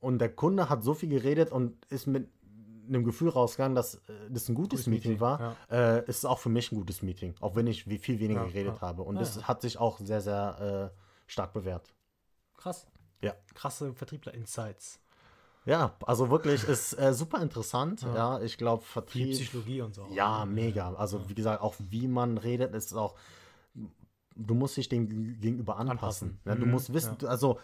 und der Kunde hat so viel geredet und ist mit einem Gefühl rausgegangen, dass äh, das ein gutes, gutes Meeting, Meeting, war, ja. äh, ist es auch für mich ein gutes Meeting, auch wenn ich wie viel weniger ja, geredet ja. habe. Und das hat sich auch sehr, sehr äh, stark bewährt. Krass. Ja. Krasse Vertriebler-Insights. Ja, also wirklich ist äh, super interessant. Ja, ich glaube, Vertrieb. Die Psychologie und so. Ja, mega. Also, wie gesagt, auch wie man redet, ist auch du musst dich dem gegenüber anpassen. anpassen. Ja, du mhm, musst wissen, also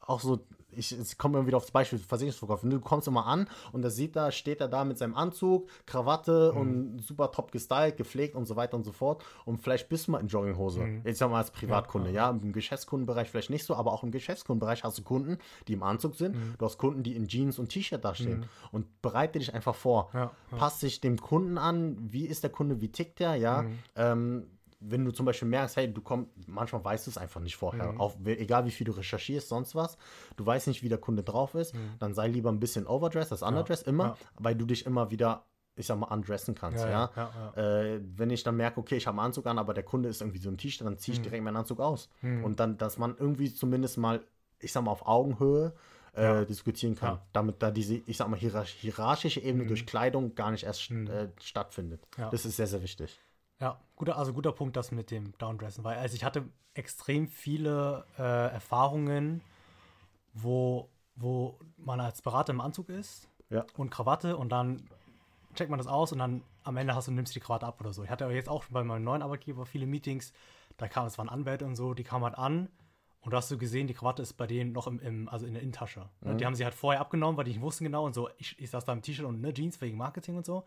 auch so, ich, ich komme immer wieder aufs Beispiel Versicherungsverkauf. Du kommst immer an und da sieht da, steht er da mit seinem Anzug, Krawatte mhm. und super top gestylt, gepflegt und so weiter und so fort. Und vielleicht bist du mal in Jogginghose. Mhm. Jetzt sag mal als Privatkunde, ja, ja. Im Geschäftskundenbereich vielleicht nicht so, aber auch im Geschäftskundenbereich hast du Kunden, die im Anzug sind. Mhm. Du hast Kunden, die in Jeans und T-Shirt dastehen. Mhm. Und bereite dich einfach vor. Ja, Pass dich dem Kunden an. Wie ist der Kunde? Wie tickt der? Ja. Mhm. Ähm, wenn du zum Beispiel merkst, hey, du kommst, manchmal weißt du es einfach nicht vorher, mhm. auch egal wie viel du recherchierst, sonst was, du weißt nicht, wie der Kunde drauf ist, mhm. dann sei lieber ein bisschen overdressed als underdressed, ja. immer, ja. weil du dich immer wieder ich sag mal, undressen kannst, ja. ja? ja äh, wenn ich dann merke, okay, ich habe einen Anzug an, aber der Kunde ist irgendwie so ein T-Shirt, dann ziehe ich mhm. direkt meinen Anzug aus. Mhm. Und dann, dass man irgendwie zumindest mal, ich sag mal, auf Augenhöhe äh, diskutieren kann, damit da diese, ich sag mal, hierarchische Ebene mhm. durch Kleidung gar nicht erst mhm. äh, stattfindet. Das ist sehr, sehr wichtig. Ja, guter, also guter Punkt, das mit dem Downdressen, weil also ich hatte extrem viele äh, Erfahrungen, wo, wo man als Berater im Anzug ist ja. und Krawatte und dann checkt man das aus und dann am Ende hast du nimmst du die Krawatte ab oder so. Ich hatte jetzt auch schon bei meinem neuen Arbeitgeber viele Meetings, da kam es waren Anwälte und so, die kamen halt an und da hast du gesehen, die Krawatte ist bei denen noch im, im also in der Innentasche. Mhm. Die haben sie halt vorher abgenommen, weil die nicht wussten genau und so, ich, ich saß da im T-Shirt und ne, Jeans wegen Marketing und so.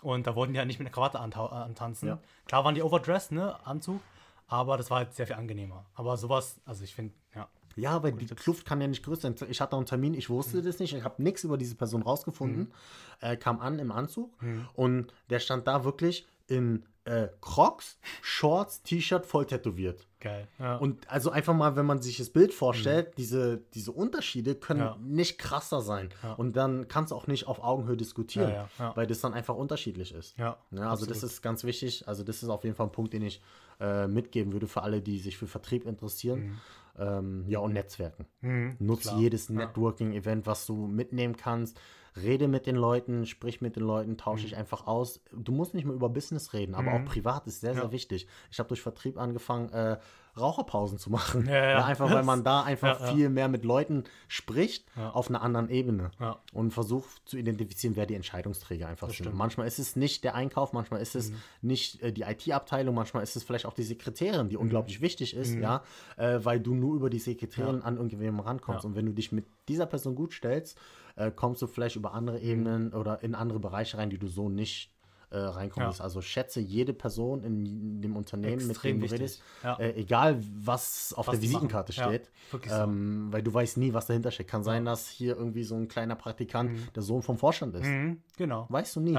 Und da wollten die halt nicht mit einer Krawatte antanzen. Ja. Klar waren die overdressed, ne, Anzug, aber das war halt sehr viel angenehmer. Aber sowas, also ich finde, ja. Ja, aber die Kluft kann ja nicht größer sein. Ich hatte einen Termin, ich wusste mhm. das nicht, ich habe nichts über diese Person rausgefunden. Mhm. Äh, kam an im Anzug mhm. und der stand da wirklich in äh, Crocs, Shorts, T-Shirt voll tätowiert. Geil. Ja. Und also einfach mal, wenn man sich das Bild vorstellt, mhm. diese, diese Unterschiede können ja. nicht krasser sein. Ja. Und dann kannst du auch nicht auf Augenhöhe diskutieren, weil das dann einfach unterschiedlich ist. Ja. also absolut. das ist ganz wichtig. Also das ist auf jeden Fall ein Punkt, den ich äh, mitgeben würde für alle, die sich für Vertrieb interessieren. Mhm. Ähm, ja, und Netzwerken. Mhm, Nutze jedes Networking-Event, was du mitnehmen kannst rede mit den Leuten, sprich mit den Leuten, tausche mhm. dich einfach aus. Du musst nicht mehr über Business reden, aber mhm. auch privat ist sehr, sehr ja. wichtig. Ich habe durch Vertrieb angefangen, äh, Raucherpausen zu machen. Ja, ja. ja, einfach weil *laughs* man da einfach viel mehr mit Leuten spricht auf einer anderen Ebene und versucht zu identifizieren, wer die Entscheidungsträger einfach das sind. Stimmt. Manchmal ist es nicht der Einkauf, manchmal ist es mhm. nicht äh, die IT-Abteilung, manchmal ist es vielleicht auch die Sekretärin, die mhm. unglaublich wichtig ist, mhm. ja, äh, weil du nur über die Sekretärin an irgendjemandem rankommst. Und wenn du dich mit dieser Person gut stellst, äh, kommst du vielleicht über andere mhm. Ebenen oder in andere Bereiche rein, die du so nicht äh, reinkommst. Ja. Also schätze jede Person in dem Unternehmen, Extrem mit dem du redest, ja. äh, egal was auf was der Visitenkarte steht, ja, ähm, so. weil du weißt nie, was dahinter steckt. Kann sein, dass hier irgendwie so ein kleiner Praktikant mhm. der Sohn vom Vorstand ist. Mhm, genau. Weißt du nie.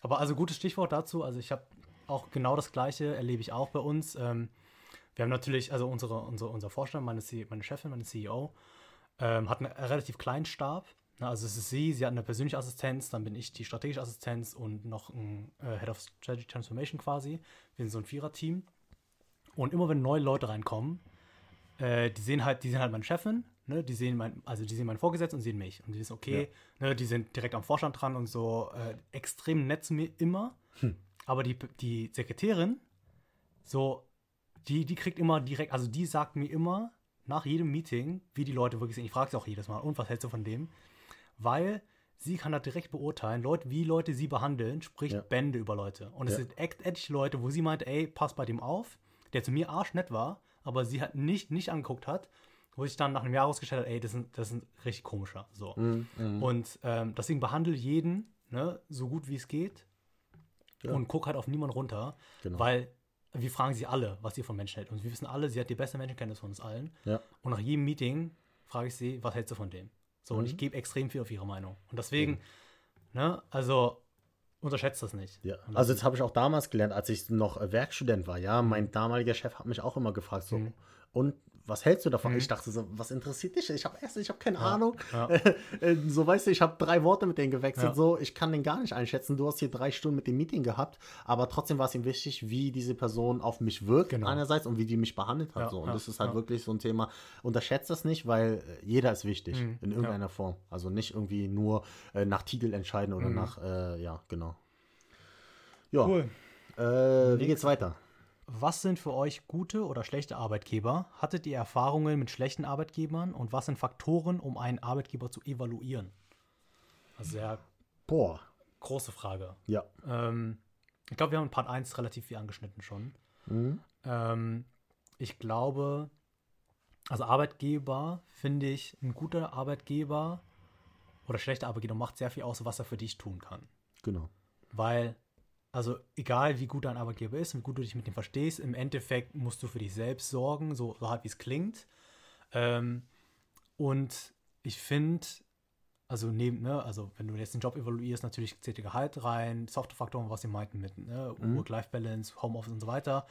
Aber also gutes Stichwort dazu. Also ich habe auch genau das Gleiche erlebe ich auch bei uns. Ähm, wir haben natürlich, also unsere, unsere, unser Vorstand, meine, meine Chefin, meine CEO, ähm, hat einen relativ kleinen Stab. Also es ist sie, sie hat eine persönliche Assistenz, dann bin ich die strategische Assistenz und noch ein äh, Head of Strategy Transformation quasi. Wir sind so ein Vierer-Team. Und immer wenn neue Leute reinkommen, äh, die sehen halt, die sehen halt meine Chefin, ne? die sehen mein, also die sehen meinen Vorgesetzten und sehen mich. Und die wissen, okay, ja. ne, die sind direkt am Vorstand dran und so äh, extrem nett zu mir immer. Hm. Aber die, die Sekretärin, so, die, die kriegt immer direkt, also die sagt mir immer nach jedem Meeting, wie die Leute wirklich sind. Ich frage sie auch jedes Mal, und was hältst du von dem? Weil sie kann da direkt beurteilen, Leute, wie Leute sie behandeln, spricht ja. Bände über Leute. Und es ja. sind echt etliche Leute, wo sie meint, ey, pass bei dem auf, der zu mir arschnett war, aber sie hat nicht, nicht angeguckt hat, wo sich dann nach einem Jahr ausgestellt hat, ey, das ist, das ist ein richtig komischer. So. Mm, mm. Und ähm, deswegen behandle jeden ne, so gut wie es geht ja. und guck halt auf niemanden runter, genau. weil wir fragen sie alle, was ihr von Menschen hält. Und wir wissen alle, sie hat die beste Menschenkenntnis von uns allen. Ja. Und nach jedem Meeting frage ich sie, was hältst du von dem? So, mhm. und ich gebe extrem viel auf ihre Meinung. Und deswegen, mhm. ne, also unterschätzt das nicht. Ja. Also das habe ich auch damals gelernt, als ich noch Werkstudent war. Ja, mein damaliger Chef hat mich auch immer gefragt, so, mhm. und was hältst du davon? Mhm. Ich dachte so, was interessiert dich? Ich habe erst, ich habe keine ja. Ahnung. Ja. *laughs* Äh, so weißt du, ich habe drei Worte mit denen gewechselt, ja. so ich kann den gar nicht einschätzen. Du hast hier drei Stunden mit dem Meeting gehabt, aber trotzdem war es ihm wichtig, wie diese Person auf mich wirkt genau. einerseits und wie die mich behandelt hat. so. Und das ist halt wirklich so ein Thema. Unterschätzt das nicht, weil äh, jeder ist wichtig mhm. in irgendeiner Form. Also nicht irgendwie nur äh, nach Titel entscheiden oder mhm. nach, äh, ja, genau. Ja. Cool. Äh, wie geht's weiter? Was sind für euch gute oder schlechte Arbeitgeber? Hattet ihr Erfahrungen mit schlechten Arbeitgebern und was sind Faktoren, um einen Arbeitgeber zu evaluieren? Also sehr Boah. große Frage. Ja. Ähm, ich glaube, wir haben in Part 1 relativ viel angeschnitten schon. Mhm. Ähm, ich glaube, also Arbeitgeber finde ich, ein guter Arbeitgeber oder schlechter Arbeitgeber macht sehr viel aus, was er für dich tun kann. Genau. Weil also egal wie gut dein Arbeitgeber ist und wie gut du dich mit ihm verstehst, im Endeffekt musst du für dich selbst sorgen, so, so hart wie es klingt. Ähm, und ich finde, also neben, ne, also wenn du jetzt den Job evaluierst, natürlich zählt der Gehalt rein, Softwarefaktoren, was sie meinten mit ne, mhm. Work-Life-Balance, Homeoffice und so weiter.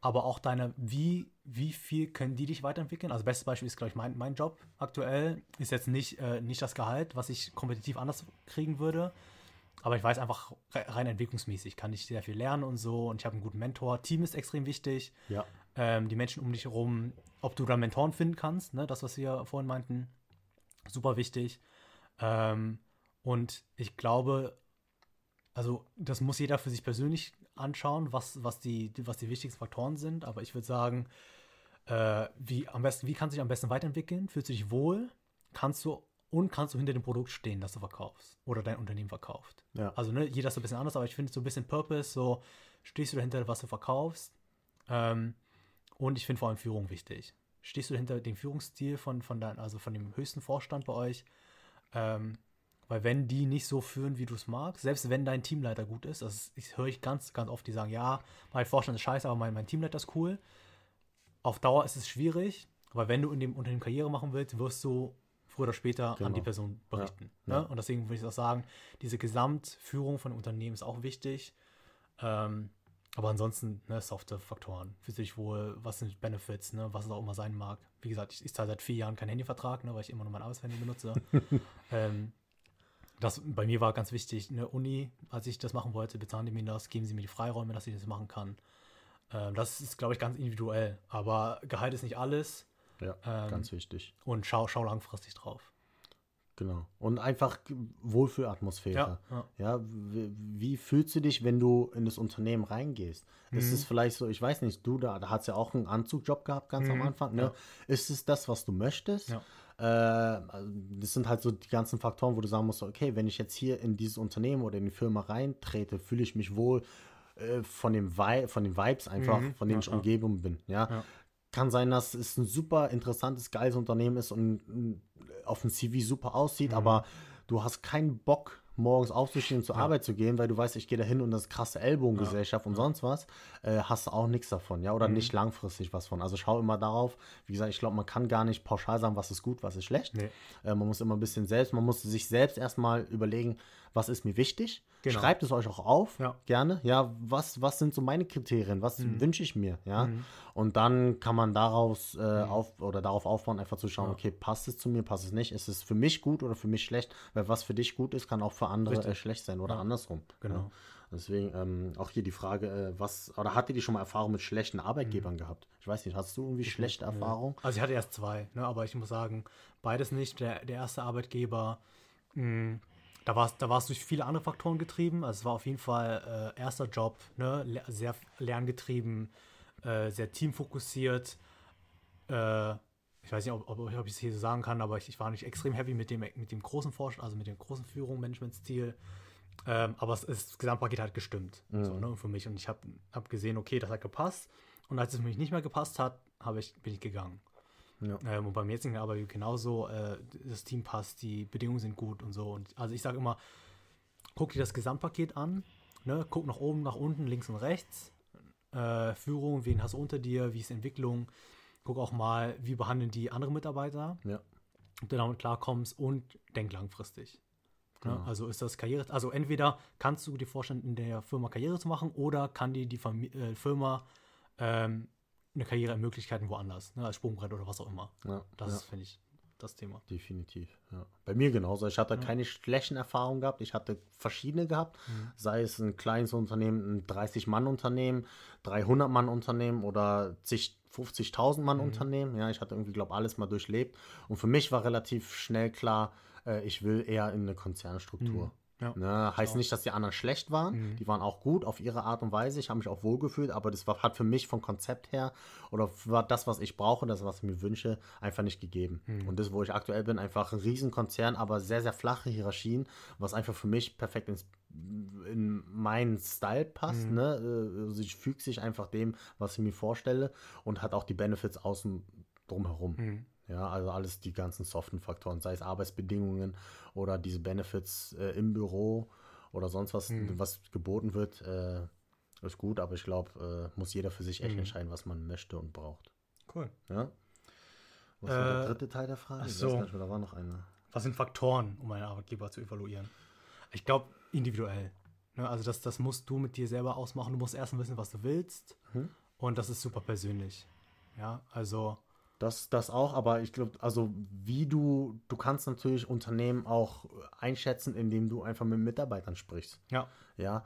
Aber auch deine, wie, wie viel können die dich weiterentwickeln? Also bestes Beispiel ist, glaube ich, mein, mein Job aktuell. Ist jetzt nicht, äh, nicht das Gehalt, was ich kompetitiv anders kriegen würde, aber ich weiß einfach, rein entwicklungsmäßig kann ich sehr viel lernen und so. Und ich habe einen guten Mentor. Team ist extrem wichtig. Ja. Ähm, die Menschen um dich herum, ob du da Mentoren finden kannst, ne? das, was wir vorhin meinten, super wichtig. Ähm, und ich glaube, also das muss jeder für sich persönlich anschauen, was, was, die, was die wichtigsten Faktoren sind. Aber ich würde sagen, äh, wie, am besten, wie kannst du dich am besten weiterentwickeln? Fühlst du dich wohl? Kannst du und kannst du hinter dem Produkt stehen, das du verkaufst oder dein Unternehmen verkauft. Ja. Also ne, jeder ist so ein bisschen anders, aber ich finde so ein bisschen Purpose, so stehst du dahinter, was du verkaufst. Ähm, und ich finde vor allem Führung wichtig. Stehst du hinter dem Führungsstil von, von dein, also von dem höchsten Vorstand bei euch? Ähm, weil wenn die nicht so führen, wie du es magst, selbst wenn dein Teamleiter gut ist, das höre ich ganz, ganz oft, die sagen, ja, mein Vorstand ist scheiße, aber mein, mein Teamleiter ist cool. Auf Dauer ist es schwierig, aber wenn du in dem Unternehmen Karriere machen willst, wirst du früher oder später genau. an die genau. Person berichten. Ja. Ne? Und deswegen würde ich auch sagen, diese Gesamtführung von Unternehmen ist auch wichtig. Ähm, aber ansonsten, ne, softe Faktoren. Für sich wohl, was sind Benefits, ne, was es auch immer sein mag. Wie gesagt, ich, ich zahle seit vier Jahren keinen Handyvertrag, ne, weil ich immer nur mein Arbeitshandy benutze. *laughs* ähm, das bei mir war ganz wichtig, eine Uni, als ich das machen wollte, bezahlen die mir das, geben sie mir die Freiräume, dass ich das machen kann. Ähm, das ist, glaube ich, ganz individuell. Aber Gehalt ist nicht alles. Ja, ähm, ganz wichtig. Und schau, schau langfristig drauf. Genau. Und einfach Wohlfühlatmosphäre. Ja, ja. ja wie, wie, fühlst du dich, wenn du in das Unternehmen reingehst? Mhm. Ist es vielleicht so, ich weiß nicht, du, da, da hast ja auch einen Anzugjob gehabt ganz mhm. am Anfang. Ne? Ja. Ist es das, was du möchtest? Ja. Äh, das sind halt so die ganzen Faktoren, wo du sagen musst, okay, wenn ich jetzt hier in dieses Unternehmen oder in die Firma reintrete, fühle ich mich wohl äh, von, dem Vi von den Vibes einfach, mhm. von denen ich umgeben bin. Ja? Kann sein, dass es ein super interessantes, geiles Unternehmen ist und auf dem CV super aussieht, mhm. aber du hast keinen Bock, morgens aufzustehen und zur ja. Arbeit zu gehen, weil du weißt, ich gehe dahin und das ist krasse Ellbogengesellschaft ja. und sonst was, äh, hast du auch nichts davon, ja, oder mhm. nicht langfristig was von. Also schau immer darauf, wie gesagt, ich glaube, man kann gar nicht pauschal sagen, was ist gut, was ist schlecht. Nee. Äh, man muss immer ein bisschen selbst, man muss sich selbst erstmal überlegen, was ist mir wichtig. Genau. Schreibt es euch auch auf, ja. gerne. Ja, was, was sind so meine Kriterien? Was mhm. wünsche ich mir? Ja. Mhm. Und dann kann man daraus äh, mhm. auf oder darauf aufbauen, einfach zu schauen, ja. okay, passt es zu mir, passt es nicht? Ist es für mich gut oder für mich schlecht? Weil was für dich gut ist, kann auch für andere äh, schlecht sein oder ja. andersrum. Genau. Deswegen ähm, auch hier die Frage, äh, was, oder hattet ihr schon mal Erfahrung mit schlechten Arbeitgebern mhm. gehabt? Ich weiß nicht, hast du irgendwie schlechte Erfahrungen? Also ich hatte erst zwei, ne, aber ich muss sagen, beides nicht. Der, der erste Arbeitgeber, mh, hm, da war es da war's durch viele andere Faktoren getrieben. Also es war auf jeden Fall äh, erster Job, ne? sehr lerngetrieben, äh, sehr teamfokussiert. Äh, ich weiß nicht, ob, ob, ob ich es hier so sagen kann, aber ich, ich, war nicht extrem happy mit dem, mit dem großen Forsch also mit dem großen Führung, Managementstil. Ähm, aber es, das Gesamtpaket hat gestimmt mhm. so, ne, für mich. Und ich habe hab gesehen, okay, das hat gepasst. Und als es für mich nicht mehr gepasst hat, ich, bin ich gegangen. Ja. Ähm, und beim jetzigen Arbeitgeber genauso, äh, das Team passt, die Bedingungen sind gut und so. Und also ich sage immer, guck dir das Gesamtpaket an, ne? guck nach oben, nach unten, links und rechts. Äh, Führung, wen hast du unter dir, wie ist Entwicklung. Guck auch mal, wie behandeln die andere Mitarbeiter. Ja. Ob du damit klarkommst und denk langfristig. Genau. Ja, also ist das Karriere, also entweder kannst du dir vorstellen, in der Firma Karriere zu machen oder kann dir die Famili äh, Firma ähm, eine Karrieremöglichkeiten woanders, ne, als Sprungbrett oder was auch immer. Ja, Das ja. ist, finde ich, das Thema. Definitiv, ja. Bei mir genauso. Ich hatte keine schlechten Erfahrungen gehabt. Ich hatte verschiedene gehabt. Sei es ein kleines Unternehmen, ein 30-Mann-Unternehmen, 300-Mann-Unternehmen oder zig, 50.000 Mann-Unternehmen. Ja, ich hatte irgendwie, glaube alles mal durchlebt. Und für mich war relativ schnell klar, äh, ich will eher in eine Konzernstruktur. Ja. Ne, heißt nicht, dass die anderen schlecht waren. Die waren auch gut auf ihre Art und Weise. Ich habe mich auch wohlgefühlt, aber das war, hat für mich vom Konzept her oder war das, was ich brauche, das, was ich mir wünsche, einfach nicht gegeben. Und das, wo ich aktuell bin, einfach ein Riesenkonzern, aber sehr, sehr flache Hierarchien, was einfach für mich perfekt ins, in meinen Style passt. Ne? Äh, Also ich füge sich einfach dem, was ich mir vorstelle und hat auch die Benefits außen drumherum. Ja, also alles die ganzen soften Faktoren, sei es Arbeitsbedingungen oder diese Benefits äh, im Büro oder sonst was, was geboten wird, äh, ist gut, aber ich glaube, äh, muss jeder für sich echt entscheiden, was man möchte und braucht. Cool. Ja? Was war der Äh, dritte Teil der Frage? ach so. nicht da war noch eine. Was sind Faktoren, um einen Arbeitgeber zu evaluieren? Ich glaube, individuell. Ne? Also das, das musst du mit dir selber ausmachen. Du musst erst wissen, was du willst. Und das ist super persönlich. Ja, also Das, das auch, aber ich glaube, also wie du, du kannst natürlich Unternehmen auch einschätzen, indem du einfach mit Mitarbeitern sprichst. ja, Ja,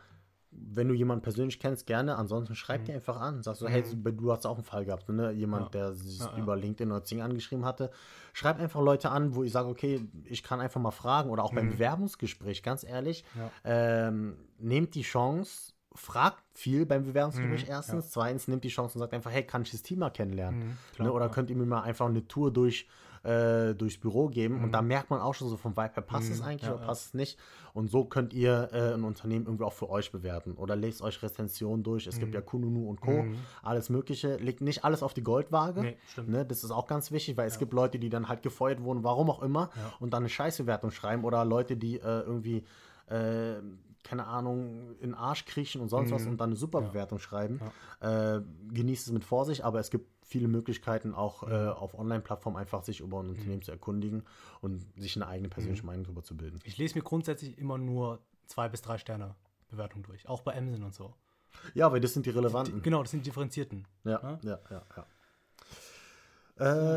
wenn du jemanden persönlich kennst, gerne. Ansonsten schreib dir einfach an. Sagst du, hey, du hast auch einen Fall gehabt, ne? Jemand, Ja. der sich Ja, ja. über LinkedIn oder Zing angeschrieben hatte. Schreib einfach Leute an, wo ich sage, okay, ich kann einfach mal fragen. Oder auch beim Bewerbungsgespräch, ganz ehrlich, ähm, nehmt die Chance, fragt viel beim Bewerbungsgespräch Mhm, erstens. Zweitens, nehmt die Chance und sagt einfach, hey, kann ich das Team mal kennenlernen? Mhm, klar, ne? Oder ja. könnt ihr mir mal einfach eine Tour durch äh, durchs Büro geben und da merkt man auch schon so vom Vibe her, passt es eigentlich Mhm. ja, oder ja. passt es nicht? Und so könnt ihr äh, ein Unternehmen irgendwie auch für euch bewerten oder lest euch Rezensionen durch. Es Mhm. gibt ja Kununu und Co. Alles Mögliche. Legt nicht alles auf die Goldwaage. Nee. Ne? Das ist auch ganz wichtig, weil es gibt Leute, die dann halt gefeuert wurden, warum auch immer, und dann eine Scheißbewertung schreiben oder Leute, die äh, irgendwie äh, keine Ahnung, in den Arsch kriechen und sonst was und dann eine super Bewertung schreiben. Äh, genießt es mit Vorsicht, aber es gibt viele Möglichkeiten, auch äh, auf Online-Plattformen einfach sich über ein Unternehmen zu erkundigen und sich eine eigene persönliche Meinung darüber zu bilden. ich lese mir grundsätzlich immer nur zwei bis drei Sterne Bewertungen durch. Auch bei Amazon und so. Ja, weil das sind die relevanten. Genau, das sind die differenzierten. Ja, ja, ja, ja.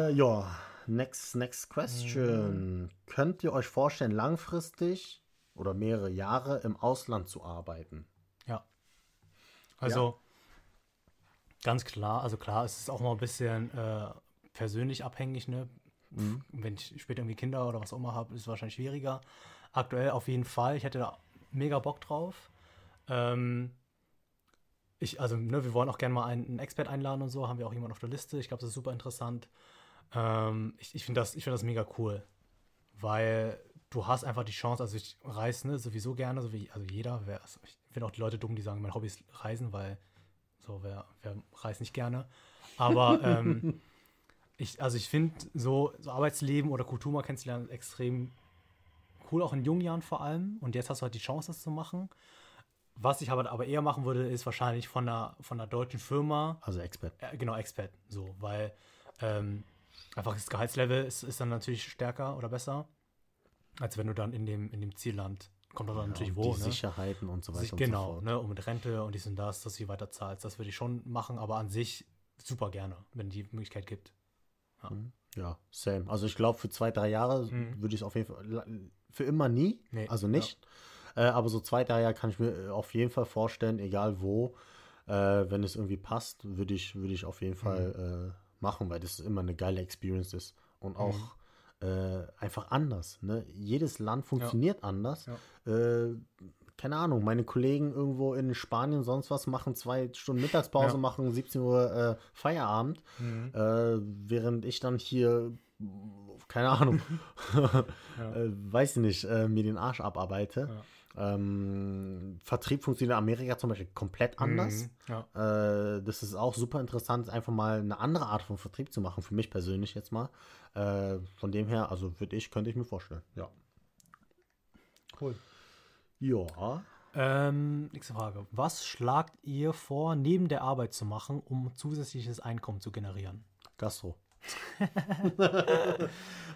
Äh, ja, next, next question. Könnt ihr euch vorstellen, langfristig oder mehrere Jahre im Ausland zu arbeiten? Ja. Also ganz klar, also klar, es ist auch mal ein bisschen äh, persönlich abhängig, ne? Wenn ich später irgendwie Kinder oder was auch immer habe, ist es wahrscheinlich schwieriger. Aktuell auf jeden Fall. Ich hätte da mega Bock drauf. Ähm, ich, also, ne, wir wollen auch gerne mal einen, einen Expert einladen und so, haben wir auch jemanden auf der Liste. Ich glaube, das ist super interessant. Ähm, ich ich finde das, ich find das mega cool, weil du hast einfach die Chance, also ich reise ne, sowieso gerne, so wie also jeder. Wer, also ich finde auch die Leute dumm, die sagen, mein Hobby ist Reisen, weil so, wer, wer reist nicht gerne. Aber *laughs* ähm, ich, also ich finde so, so Arbeitsleben oder Kultur mal kennenzulernen extrem cool, auch in jungen Jahren vor allem. Und jetzt hast du halt die Chance, das zu machen. Was ich aber, aber eher machen würde, ist wahrscheinlich von einer, von einer deutschen Firma, Also Expert. äh, genau, Expat, so, weil ähm, einfach das Gehaltslevel ist, ist dann natürlich stärker oder besser, als wenn du dann in dem, in dem Zielland, kommt dann natürlich und wo, die ne? Sicherheiten und so weiter Sich, und genau, so fort. ne, und mit Rente und dies und das, dass du weiter zahlst, das würde ich schon machen, aber an sich super gerne, wenn die Möglichkeit gibt. Ja, same. Also ich glaube, für zwei, drei Jahre würde ich es auf jeden Fall, für immer nie, Nee, also nicht. Äh, aber so zwei, drei Jahre kann ich mir äh, auf jeden Fall vorstellen, egal wo, äh, wenn es irgendwie passt, würde ich, würde ich auf jeden Fall äh, machen, weil das immer eine geile Experience ist und auch äh, einfach anders. Ne? Jedes Land funktioniert anders. Äh, keine Ahnung, meine Kollegen irgendwo in Spanien, sonst was, machen zwei Stunden Mittagspause, Ja. machen 17 Uhr äh, Feierabend, äh, während ich dann hier, keine Ahnung, *laughs* *laughs* äh, weiß ich nicht, äh, mir den Arsch abarbeite. Ähm, Vertrieb funktioniert in Amerika zum Beispiel komplett anders. Ja. Äh, das ist auch super interessant, einfach mal eine andere Art von Vertrieb zu machen, für mich persönlich jetzt mal. Äh, von dem her, also würde ich, könnte ich mir vorstellen. Ja. Cool. Ja. Ähm, nächste Frage. Was schlagt ihr vor, neben der Arbeit zu machen, um zusätzliches Einkommen zu generieren? Gastro. *laughs*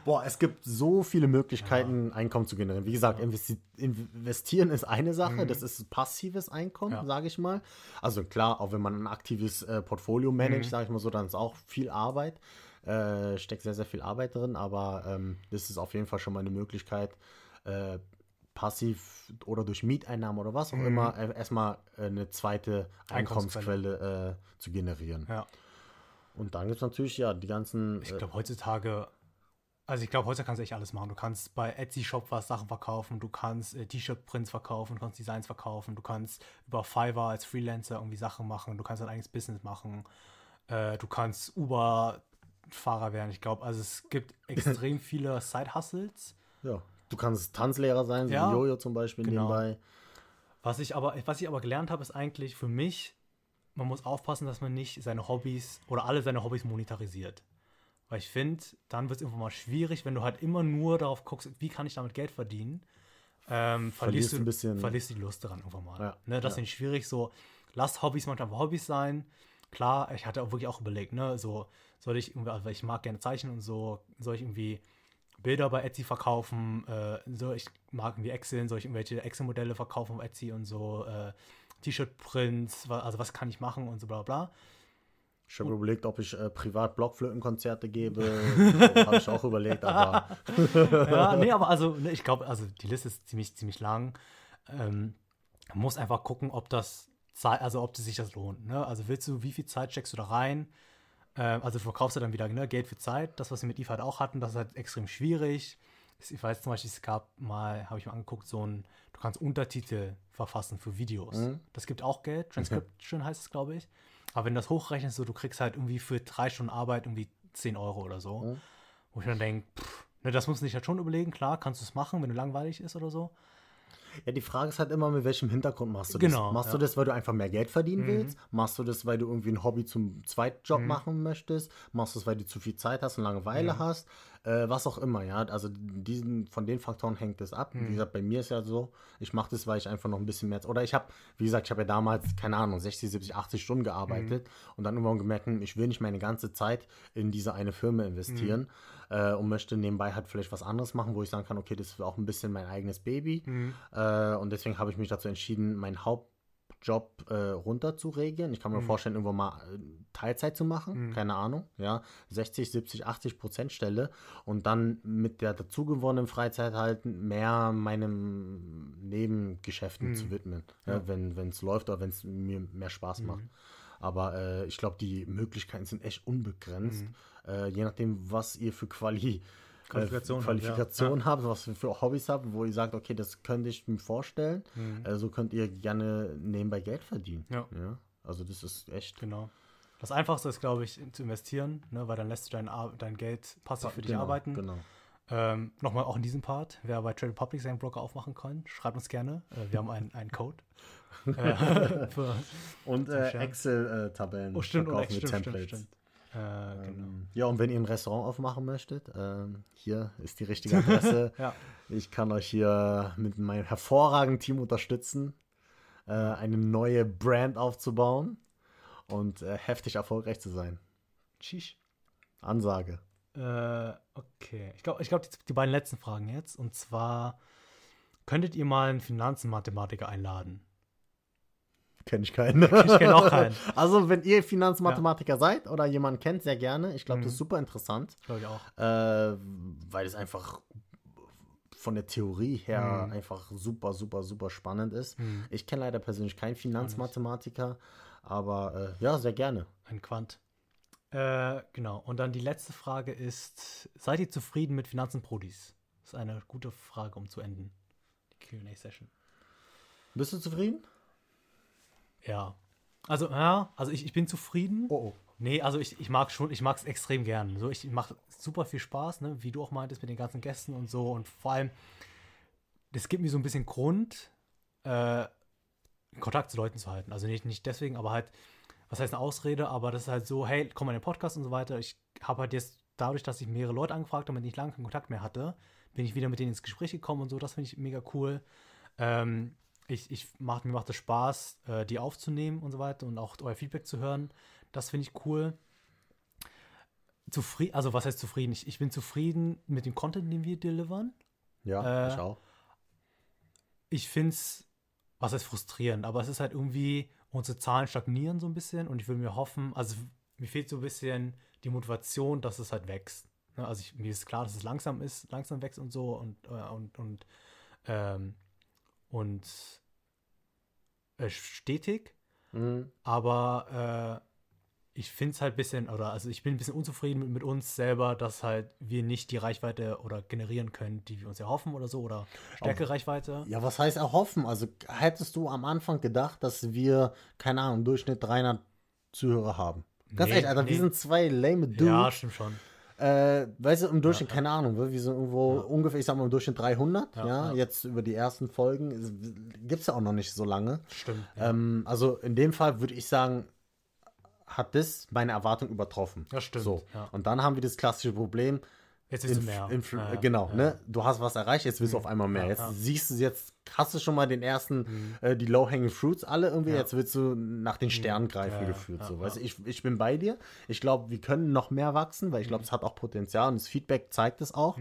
Boah, es gibt so viele Möglichkeiten, ja. Einkommen zu generieren. Wie gesagt, investi investieren ist eine Sache, mhm. das ist passives Einkommen, ja. sage ich mal. Also klar, auch wenn man ein aktives äh, Portfolio managt, mhm. sage ich mal so, dann ist auch viel Arbeit. Äh, steckt sehr, sehr viel Arbeit drin, aber ähm, das ist auf jeden Fall schon mal eine Möglichkeit, äh, passiv oder durch Mieteinnahmen oder was auch mhm. immer, äh, erstmal äh, eine zweite Einkommensquelle äh, zu generieren. Ja. Und dann gibt es natürlich ja die ganzen. Ich glaube, heutzutage also ich glaube, heute kannst du echt alles machen. Du kannst bei Etsy Shop was Sachen verkaufen, du kannst äh, T-Shirt-Prints verkaufen, du kannst Designs verkaufen, du kannst über Fiverr als Freelancer irgendwie Sachen machen, du kannst dein eigenes Business machen, äh, du kannst Uber-Fahrer werden. Ich glaube, also es gibt *laughs* extrem viele Side-Hustles. Ja, du kannst Tanzlehrer sein, ja, wie Jojo zum Beispiel genau. nebenbei. Was ich aber, was ich aber gelernt habe, ist eigentlich für mich, man muss aufpassen, dass man nicht seine Hobbys oder alle seine Hobbys monetarisiert. Weil ich finde, dann wird es irgendwann mal schwierig, wenn du halt immer nur darauf guckst, wie kann ich damit Geld verdienen. Ähm, verlierst, du, ein bisschen, verlierst die Lust daran irgendwann mal. Ja, ne, das ja. finde ich schwierig. So, lass Hobbys manchmal Hobbys sein. Klar, ich hatte auch wirklich auch überlegt, ne, so soll ich irgendwie, also ich mag gerne zeichnen und so, soll ich irgendwie Bilder bei Etsy verkaufen, äh, so ich mag irgendwie Excel, soll ich irgendwelche Excel-Modelle verkaufen auf Etsy und so, äh, T-Shirt-Prints, also was kann ich machen und so bla bla. Ich habe überlegt, ob ich äh, privat Blockflötenkonzerte gebe. *laughs* habe ich auch überlegt, aber. *laughs* ja, nee, aber also, ne, ich glaube, also die Liste ist ziemlich, ziemlich lang. Ähm, man muss einfach gucken, ob das also ob sich das lohnt. Ne? Also willst du, wie viel Zeit steckst du da rein? Ähm, also verkaufst du dann wieder ne, Geld für Zeit. Das, was wir mit IFA halt auch hatten, das ist halt extrem schwierig. Ich weiß zum Beispiel, es gab mal, habe ich mal angeguckt, so ein, du kannst Untertitel verfassen für Videos. Mhm. Das gibt auch Geld. Transcription *laughs* heißt es, glaube ich. Aber wenn du das hochrechnest, so, du kriegst halt irgendwie für drei Stunden Arbeit irgendwie 10 Euro oder so. Mhm. Wo ich dann denke, ne, das musst du dich halt schon überlegen. Klar, kannst du es machen, wenn du langweilig ist oder so. Ja, die Frage ist halt immer, mit welchem Hintergrund machst du das? Genau, machst ja. du das, weil du einfach mehr Geld verdienen mhm. willst? Machst du das, weil du irgendwie ein Hobby zum Zweitjob mhm. machen möchtest? Machst du es, weil du zu viel Zeit hast und Langeweile hast? Äh, was auch immer, ja. Also diesen, von den Faktoren hängt es ab. Wie mhm. gesagt, bei mir ist ja so, ich mache das, weil ich einfach noch ein bisschen mehr. Oder ich habe, wie gesagt, ich habe ja damals, keine Ahnung, 60, 70, 80 Stunden gearbeitet mhm. und dann irgendwann gemerkt, hm, ich will nicht meine ganze Zeit in diese eine Firma investieren. Mhm äh, und möchte nebenbei halt vielleicht was anderes machen, wo ich sagen kann, okay, das ist auch ein bisschen mein eigenes Baby. Mhm. Äh, und deswegen habe ich mich dazu entschieden, meinen Hauptjob äh, runter zu regeln. Ich kann mir mhm. vorstellen, irgendwann mal äh, Teilzeit zu machen, mhm. keine Ahnung, ja, 60, 70, 80 Prozent Stelle und dann mit der dazugewonnenen Freizeit halt mehr meinem Nebengeschäften mhm. zu widmen, ja. Ja, wenn es läuft oder wenn es mir mehr Spaß macht. Mhm. Aber äh, ich glaube, die Möglichkeiten sind echt unbegrenzt. Mhm. Äh, je nachdem, was ihr für Quali Qualifikation, äh, Qualifikation ja. habt, was für Hobbys habt, wo ihr sagt, okay, das könnte ich mir vorstellen. Mhm. Äh, so könnt ihr gerne nebenbei Geld verdienen. Ja. ja. Also das ist echt. Genau. Das Einfachste ist, glaube ich, zu investieren, ne, weil dann lässt du dein, dein Geld passiv für dich genau, arbeiten. Genau. Ähm, Nochmal auch in diesem Part, wer bei Trade Republic seinen Broker aufmachen kann, schreibt uns gerne. Äh, wir haben einen, einen Code. *laughs* Äh, *laughs* und äh, Excel-Tabellen oh, stimmt, und Excel, mit Templates. Stimmt, stimmt. Äh, genau. Ähm, ja, und wenn ihr ein Restaurant aufmachen möchtet, äh, hier ist die richtige Adresse. *laughs* ja. Ich kann euch hier mit meinem hervorragenden Team unterstützen, äh, eine neue Brand aufzubauen und äh, heftig erfolgreich zu sein. Tschüss. Ansage. Äh, okay. Ich glaube, ich glaub, die, die beiden letzten Fragen jetzt. Und zwar, könntet ihr mal einen Finanzenmathematiker einladen? Kenne ich keinen. Ich kenne auch keinen. *laughs* Also, wenn ihr Finanzmathematiker ja. seid oder jemanden kennt, sehr gerne. Ich glaube, mhm. das ist super interessant. Glaube ich auch. Äh, weil es einfach von der Theorie her mhm. einfach super, super, super spannend ist. Mhm. Ich kenne leider persönlich keinen Finanzmathematiker, aber äh, ja, sehr gerne. Ein Quant. Äh, genau. Und dann die letzte Frage ist: Seid ihr zufrieden mit Finanzen-Prodis? Das ist eine gute Frage, um zu enden. Die QA-Session. Bist du zufrieden? Ja. Also, ja, also ich, ich bin zufrieden. Oh, oh. Nee, also ich, ich mag schon, ich mag es extrem gern. So, ich mache super viel Spaß, ne? wie du auch meintest, mit den ganzen Gästen und so. Und vor allem, das gibt mir so ein bisschen Grund, äh, Kontakt zu Leuten zu halten. Also nicht, nicht deswegen, aber halt, was heißt eine Ausrede, aber das ist halt so, hey, komm mal in den Podcast und so weiter. Ich habe halt jetzt dadurch, dass ich mehrere Leute angefragt habe und nicht lange keinen Kontakt mehr hatte, bin ich wieder mit denen ins Gespräch gekommen und so. Das finde ich mega cool. Ähm, ich, ich mach, mir macht es Spaß, äh, die aufzunehmen und so weiter und auch euer Feedback zu hören. Das finde ich cool. zufrieden, also was heißt zufrieden? Ich, ich bin zufrieden mit dem Content, den wir delivern. Ja, Äh, ich auch. Ich finde es, was heißt frustrierend, aber es ist halt irgendwie, unsere Zahlen stagnieren so ein bisschen und ich will mir hoffen, also mir fehlt so ein bisschen die Motivation, dass es halt wächst. Ne? Also ich, mir ist klar, dass es langsam ist, langsam wächst und so und, äh, und, und, ähm, und äh, stetig. Mhm. Aber äh, ich finde es halt ein bisschen, oder also ich bin ein bisschen unzufrieden mit, mit uns selber, dass halt wir nicht die Reichweite oder generieren können, die wir uns erhoffen oder so, oder stärkere Reichweite. Ja, was heißt erhoffen? Also hättest du am Anfang gedacht, dass wir, keine Ahnung, im Durchschnitt 300 Zuhörer haben? Ganz Nee, ehrlich, Alter, nee. wir sind zwei lame Dudes. Ja, stimmt schon. Äh, weißt du, im Durchschnitt, keine Ahnung, wir sind irgendwo ungefähr, ich sag mal, im Durchschnitt 300. Ja, Ja, ja. jetzt über die ersten Folgen gibt es ja auch noch nicht so lange. Stimmt. Ähm, also in dem Fall würde ich sagen, hat das meine Erwartung übertroffen. Ja, stimmt, So. ja. Und dann haben wir das klassische Problem. Jetzt ist es Inf- mehr. Influ- Ja, ja, genau, ja. Mhm. ne? Du hast was erreicht, jetzt willst du auf einmal mehr. Ja, jetzt ja. Mhm. siehst du jetzt, hast du schon mal den ersten, äh, die Low-Hanging Fruits alle irgendwie, Ja. Mhm. jetzt willst du nach den Sternen greifen Ja, ja, gefühlt. ja, so. ja. Weißt du, ich, ich bin bei dir. Ich glaube, wir können noch mehr wachsen, weil ich Mhm. glaube, es hat auch Potenzial und das Feedback zeigt es auch.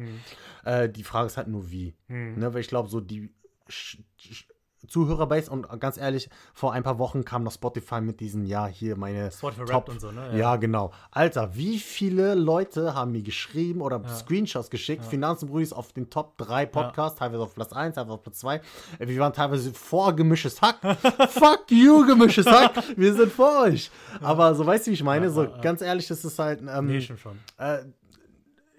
Äh, die Frage ist halt nur wie. Mhm. Ne? Weil ich glaube, so die Zuhörerbase und ganz ehrlich, vor ein paar Wochen kam noch Spotify mit diesen, ja, hier meine Spotify Top und so, ne? Ja. Ja. genau. Alter, wie viele Leute haben mir geschrieben oder Screenshots geschickt, Finanzenbrüdis auf den Top 3 Podcasts, teilweise auf Platz 1, teilweise auf Platz 2. Äh, Wir waren teilweise vor gemischtes Hack. *laughs* Fuck you, gemischtes Hack. Wir sind vor euch. Aber so weißt du, wie ich meine? so ganz ehrlich, das ist halt ähm, Nee, schon. äh,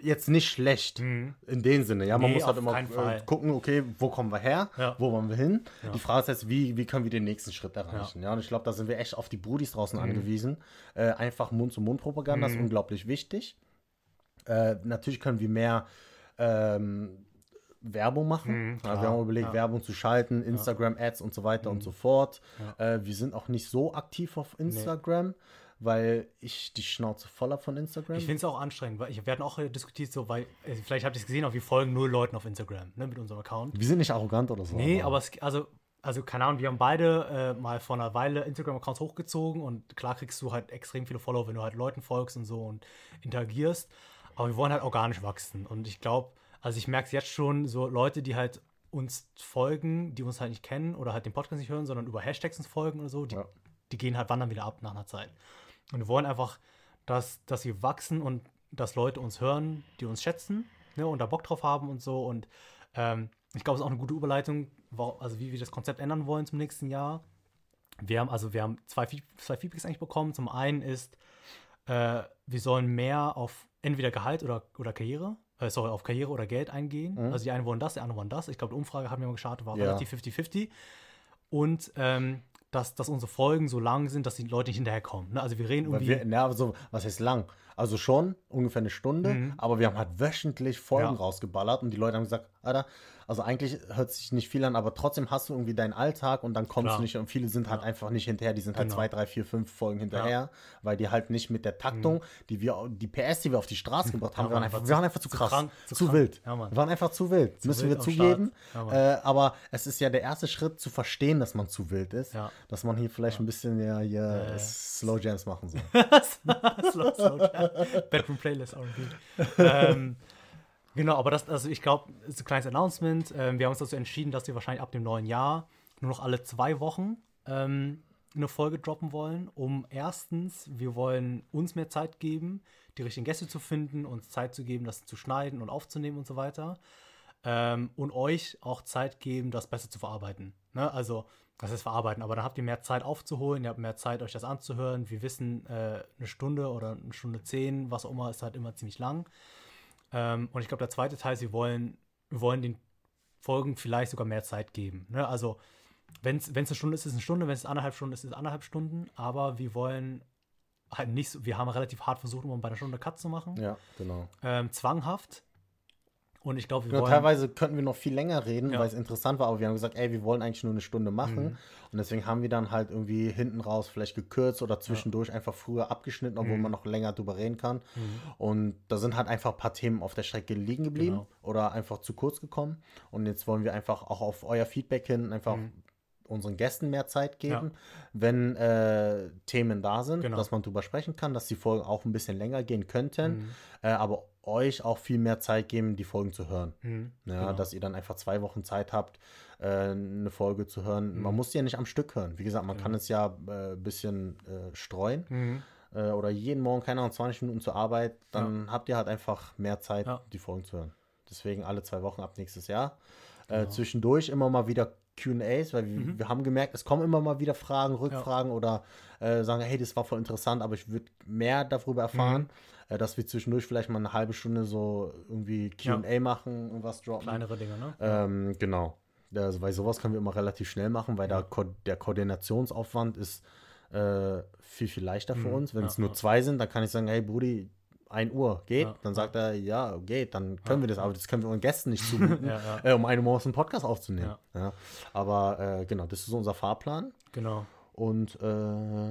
jetzt nicht schlecht in dem Sinne. Ja, man Mhm. Nee, muss halt immer äh, gucken, okay, wo kommen wir her, Ja. wo wollen wir hin. Die Frage ist jetzt, wie, wie können wir den nächsten Schritt erreichen. Ja, und ich glaube, da sind wir echt auf die Brudis Mhm. draußen angewiesen. Äh, einfach Mund-zu-Mund-Propaganda ist unglaublich wichtig. Äh, natürlich können wir mehr ähm, Werbung machen. Mhm, also wir klar, haben überlegt, ja. Werbung zu schalten, Instagram-Ads und so weiter Mhm. und so fort. Äh, wir sind auch nicht so aktiv auf Instagram, weil ich die Schnauze voll habe von Instagram. Ich finde es auch anstrengend, weil ich, wir hatten auch äh, diskutiert, so, weil, äh, vielleicht habt ihr es gesehen, aber wir folgen null Leuten auf Instagram, ne, mit unserem Account. wir sind nicht arrogant oder so. Nee, aber es, also, also keine Ahnung, wir haben beide äh, mal vor einer Weile Instagram-Accounts hochgezogen und klar kriegst du halt extrem viele Follower, wenn du halt Leuten folgst und so und interagierst. Aber wir wollen halt organisch wachsen. Und ich glaube, also ich merke es jetzt schon, so Leute, die halt uns folgen, die uns halt nicht kennen oder halt den Podcast nicht hören, sondern über Hashtags uns folgen oder so, die, Ja. die gehen halt wandern wieder ab nach einer Zeit. Und wir wollen einfach, dass, dass wir wachsen und dass Leute uns hören, die uns schätzen ne, und da Bock drauf haben und so. Und ähm, ich glaube, es ist auch eine gute Überleitung, also wie wir das Konzept ändern wollen zum nächsten Jahr. Wir haben, also wir haben zwei, zwei Feedbacks eigentlich bekommen. Zum einen ist, äh, wir sollen mehr auf entweder Gehalt oder, oder Karriere, äh, sorry, auf Karriere oder Geld eingehen. Also die einen wollen das, die anderen wollen das. Ich glaube, die Umfrage haben wir mal gestartet, war Ja. relativ 50-50. Und ähm, dass, dass unsere Folgen so lang sind, dass die Leute nicht hinterherkommen. Ne? Also wir reden irgendwie. wir, na, also, was heißt lang? Also schon ungefähr eine Stunde, aber wir haben halt wöchentlich Folgen Mhm. Ja. rausgeballert und die Leute haben gesagt, Alter, also eigentlich hört sich nicht viel an, aber trotzdem hast du irgendwie deinen Alltag und dann kommst Klar. du nicht und viele sind halt einfach nicht hinterher, die sind halt Genau. zwei, drei, vier, fünf Folgen hinterher, weil die halt nicht mit der Taktung, die wir, die PS, die wir auf die Straße gebracht haben, Ja, wir waren einfach, wir waren einfach zu zu krass, krank, zu, zu krank. wild. Ja, wir waren einfach zu wild, müssen wir wild am zugeben. Ja, äh, aber es ist ja der erste Schritt zu verstehen, dass man zu wild ist, Ja. dass man hier vielleicht ein bisschen ja, hier ja. Slow Jams machen soll. *laughs* slow, slow jam. *laughs* Bedroom Playlist R&B. ähm, genau, aber das, also ich glaube, ist ein kleines Announcement. Ähm, wir haben uns dazu entschieden, dass wir wahrscheinlich ab dem neuen Jahr nur noch alle zwei Wochen ähm, eine Folge droppen wollen, um erstens, wir wollen uns mehr Zeit geben, die richtigen Gäste zu finden, uns Zeit zu geben, das zu schneiden und aufzunehmen und so weiter. Ähm, und euch auch Zeit geben, das besser zu verarbeiten. Ne? Also, das ist verarbeiten, aber dann habt ihr mehr Zeit aufzuholen, ihr habt mehr Zeit, euch das anzuhören. Wir wissen, äh, eine Stunde oder eine Stunde zehn, was auch immer, ist halt immer ziemlich lang. Ähm, und ich glaube, der zweite Teil, sie wollen, wir wollen den Folgen vielleicht sogar mehr Zeit geben. Ne? Also, wenn es eine Stunde ist, ist es eine Stunde, wenn es anderthalb Stunden ist, ist es anderthalb Stunden, aber wir wollen halt nicht so, wir haben relativ hart versucht, um bei einer Stunde Cut zu machen. Ja, genau. Ähm, zwanghaft. Und ich glaube, wir Ja, wollen. teilweise könnten wir noch viel länger reden, Ja. weil es interessant war, aber wir haben gesagt, ey, wir wollen eigentlich nur eine Stunde machen. Mhm. Und deswegen haben wir dann halt irgendwie hinten raus vielleicht gekürzt oder zwischendurch einfach früher abgeschnitten, Mhm. obwohl man noch länger drüber reden kann. Und da sind halt einfach ein paar Themen auf der Strecke liegen geblieben Genau. oder einfach zu kurz gekommen. Und jetzt wollen wir einfach auch auf euer Feedback hin einfach Mhm. unseren Gästen mehr Zeit geben, wenn äh, Themen da sind, Genau. dass man drüber sprechen kann, dass die Folgen auch ein bisschen länger gehen könnten, Mhm. äh, aber euch auch viel mehr Zeit geben, die Folgen zu hören. Mhm. Ja, Genau. dass ihr dann einfach zwei Wochen Zeit habt, äh, eine Folge zu hören. Mhm. Man muss die ja nicht am Stück hören. Wie gesagt, man kann es ja ein äh, bisschen äh, streuen Mhm. äh, oder jeden Morgen, keine Ahnung, 20 Minuten zur Arbeit, dann habt ihr halt einfach mehr Zeit, Ja. die Folgen zu hören. Deswegen alle zwei Wochen ab nächstes Jahr. Äh, Genau. zwischendurch immer mal wieder QAs, weil wir, Mhm. wir haben gemerkt, es kommen immer mal wieder Fragen, Rückfragen oder äh, sagen, hey, das war voll interessant, aber ich würde mehr darüber erfahren, Mhm. Äh, dass wir zwischendurch vielleicht mal eine halbe Stunde so irgendwie QA machen und was droppen. Kleinere Dinge, ne? Ähm, genau. Also, weil sowas können wir immer relativ schnell machen, weil da ko der Koordinationsaufwand ist äh, viel, viel leichter für Mhm. uns. Wenn Ja, es nur ja. zwei sind, dann kann ich sagen, hey Brudi, 1 Uhr geht. Ja, dann ja. sagt er, ja, geht, dann können wir das, aber das können wir unseren Gästen nicht zumuten, *laughs* Ja, ja. äh, um eine Uhr morgens einen Podcast aufzunehmen. Ja. Aber äh, genau, das ist unser Fahrplan. Genau. Und äh,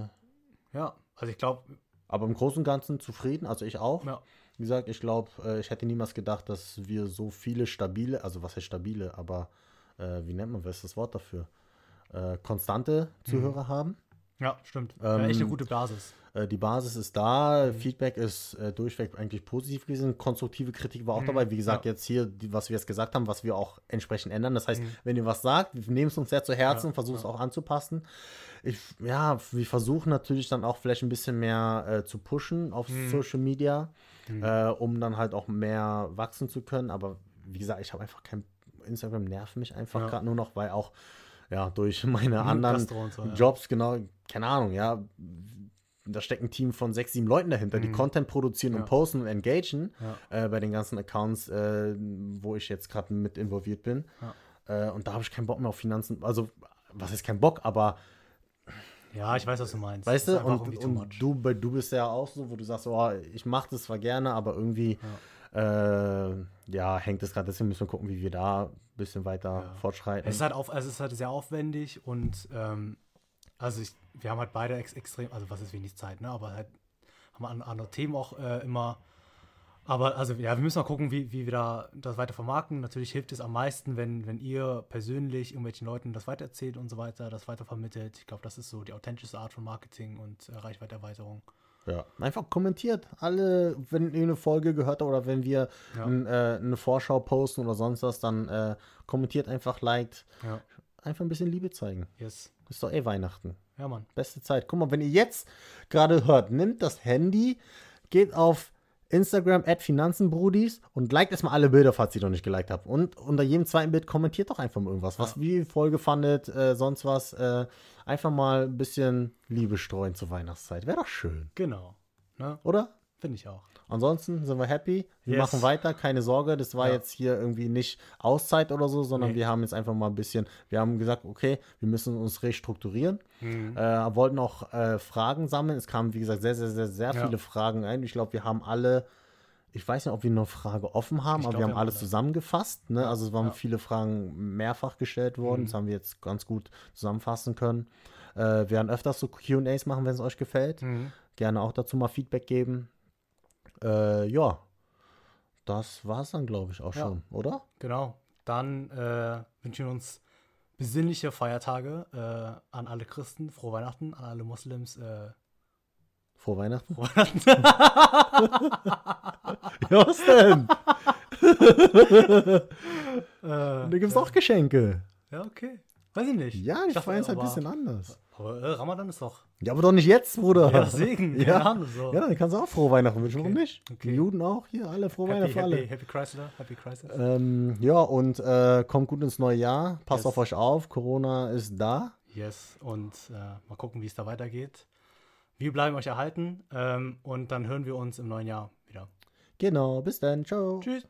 Ja, also ich glaube, aber im Großen und Ganzen zufrieden, also ich auch. ja. Wie gesagt, ich glaube, äh, ich hätte niemals gedacht, dass wir so viele stabile, also was heißt stabile, aber äh, wie nennt man, was ist das Wort dafür? Äh, konstante Zuhörer haben. Ja, stimmt. ja, echt Ähm, eine gute Basis. Äh, die Basis ist da, Feedback ist äh, durchweg eigentlich positiv gewesen, konstruktive Kritik war auch Mhm, dabei. Wie gesagt, ja. jetzt hier, die, was wir jetzt gesagt haben, was wir auch entsprechend ändern. Das heißt, Mhm. wenn ihr was sagt, wir nehmen es uns sehr zu Herzen, Ja, versuchen es auch anzupassen. Ich, ja, wir versuchen natürlich dann auch vielleicht ein bisschen mehr äh, zu pushen auf Mhm. Social Media, äh, um dann halt auch mehr wachsen zu können. Aber wie gesagt, ich habe einfach kein Instagram nervt mich einfach Ja. gerade nur noch, weil auch ja durch *laughs* meine Mhm, anderen so. Jobs, genau, keine Ahnung, ja. Da steckt ein Team von sechs, sieben Leuten dahinter, die Mhm. Content produzieren Ja. und posten und engagen Ja. äh, bei den ganzen Accounts, äh, wo ich jetzt gerade mit involviert bin. Äh, und da habe ich keinen Bock mehr auf Finanzen. Also, was ist kein Bock, aber Ja, ich weiß, was du meinst. weißt du, und, und du, du bist ja auch so, wo du sagst, oh, ich mache das zwar gerne, aber irgendwie äh, ja, hängt es gerade. Deswegen müssen wir gucken, wie wir da ein bisschen weiter Ja. fortschreiten. Es ist halt, auf, also es ist halt sehr aufwendig und ähm, also ich, wir haben halt beide ex extrem, also was ist wenig Zeit, ne? Aber halt haben wir an, andere Themen auch äh, immer. Aber also ja, wir müssen mal gucken, wie, wie wir da das weiter vermarkten. Natürlich hilft es am meisten, wenn, wenn ihr persönlich irgendwelchen Leuten das weitererzählt und so weiter, das weitervermittelt. Ich glaube, das ist so die authentische Art von Marketing und äh, Reichweiterweiterung. Ja, einfach kommentiert. Alle, wenn ihr eine Folge gehört habt oder wenn wir Ja. n, äh, eine Vorschau posten oder sonst was, dann äh, kommentiert einfach, liked. Ja. Einfach ein bisschen Liebe zeigen. Yes. Ist doch eh Weihnachten. Ja, Mann. Beste Zeit. Guck mal, wenn ihr jetzt gerade hört, nimmt das Handy, geht auf Instagram at Finanzenbrudis und liked erstmal alle Bilder, falls ihr noch nicht geliked habt. Und unter jedem zweiten Bild kommentiert doch einfach mal irgendwas. Was Ja. wie die Folge fandet, äh, sonst was. Äh, einfach mal ein bisschen Liebe streuen zur Weihnachtszeit. Wäre doch schön, Genau. Ne? oder? Finde ich auch. Ansonsten sind wir happy. Wir Yes. machen weiter, keine Sorge. Das war Ja. jetzt hier irgendwie nicht Auszeit oder so, sondern Nee. wir haben jetzt einfach mal ein bisschen, wir haben gesagt, okay, wir müssen uns restrukturieren. Mhm. Äh, wollten auch äh, Fragen sammeln. Es kamen, wie gesagt, sehr, sehr, sehr, sehr Ja. viele Fragen ein. Ich glaube, wir haben alle, ich weiß nicht, ob wir noch Frage offen haben, Ich aber glaub, wir haben alles alle. zusammengefasst. Ne? Also es waren Ja. viele Fragen mehrfach gestellt worden. Mhm. Das haben wir jetzt ganz gut zusammenfassen können. Äh, wir werden öfters so QAs machen, wenn es euch gefällt. Mhm. Gerne auch dazu mal Feedback geben. Äh, ja, das war es dann, glaube ich, auch Ja. schon, oder? Genau. Dann äh, wünschen wir uns besinnliche Feiertage äh, an alle Christen, frohe Weihnachten, an alle Muslims, äh, Frohe Weihnachten. frohe Weihnachten. *laughs* Ja, was denn? *laughs* äh, Da gibt es auch Geschenke. ja, okay. Weiß ich nicht. Ja, ich dachte, feiern es halt ein bisschen anders. Aber äh, Ramadan ist doch. Ja, aber doch nicht jetzt, Bruder. Ja, Segen. *laughs* Ja. Ahnung, so. Ja, dann kannst du auch frohe Weihnachten wünschen, Okay. warum nicht? Okay. Die Juden auch, hier, alle frohe Happy, Weihnachten für alle. happy, happy Chrysler, Happy Crisis. Ähm, ja, und äh, kommt gut ins neue Jahr. Passt Yes. auf euch auf. Corona ist da. Yes. Und äh, mal gucken, wie es da weitergeht. Wir bleiben euch erhalten ähm, und dann hören wir uns im neuen Jahr wieder. Genau, bis dann. Ciao. Tschüss.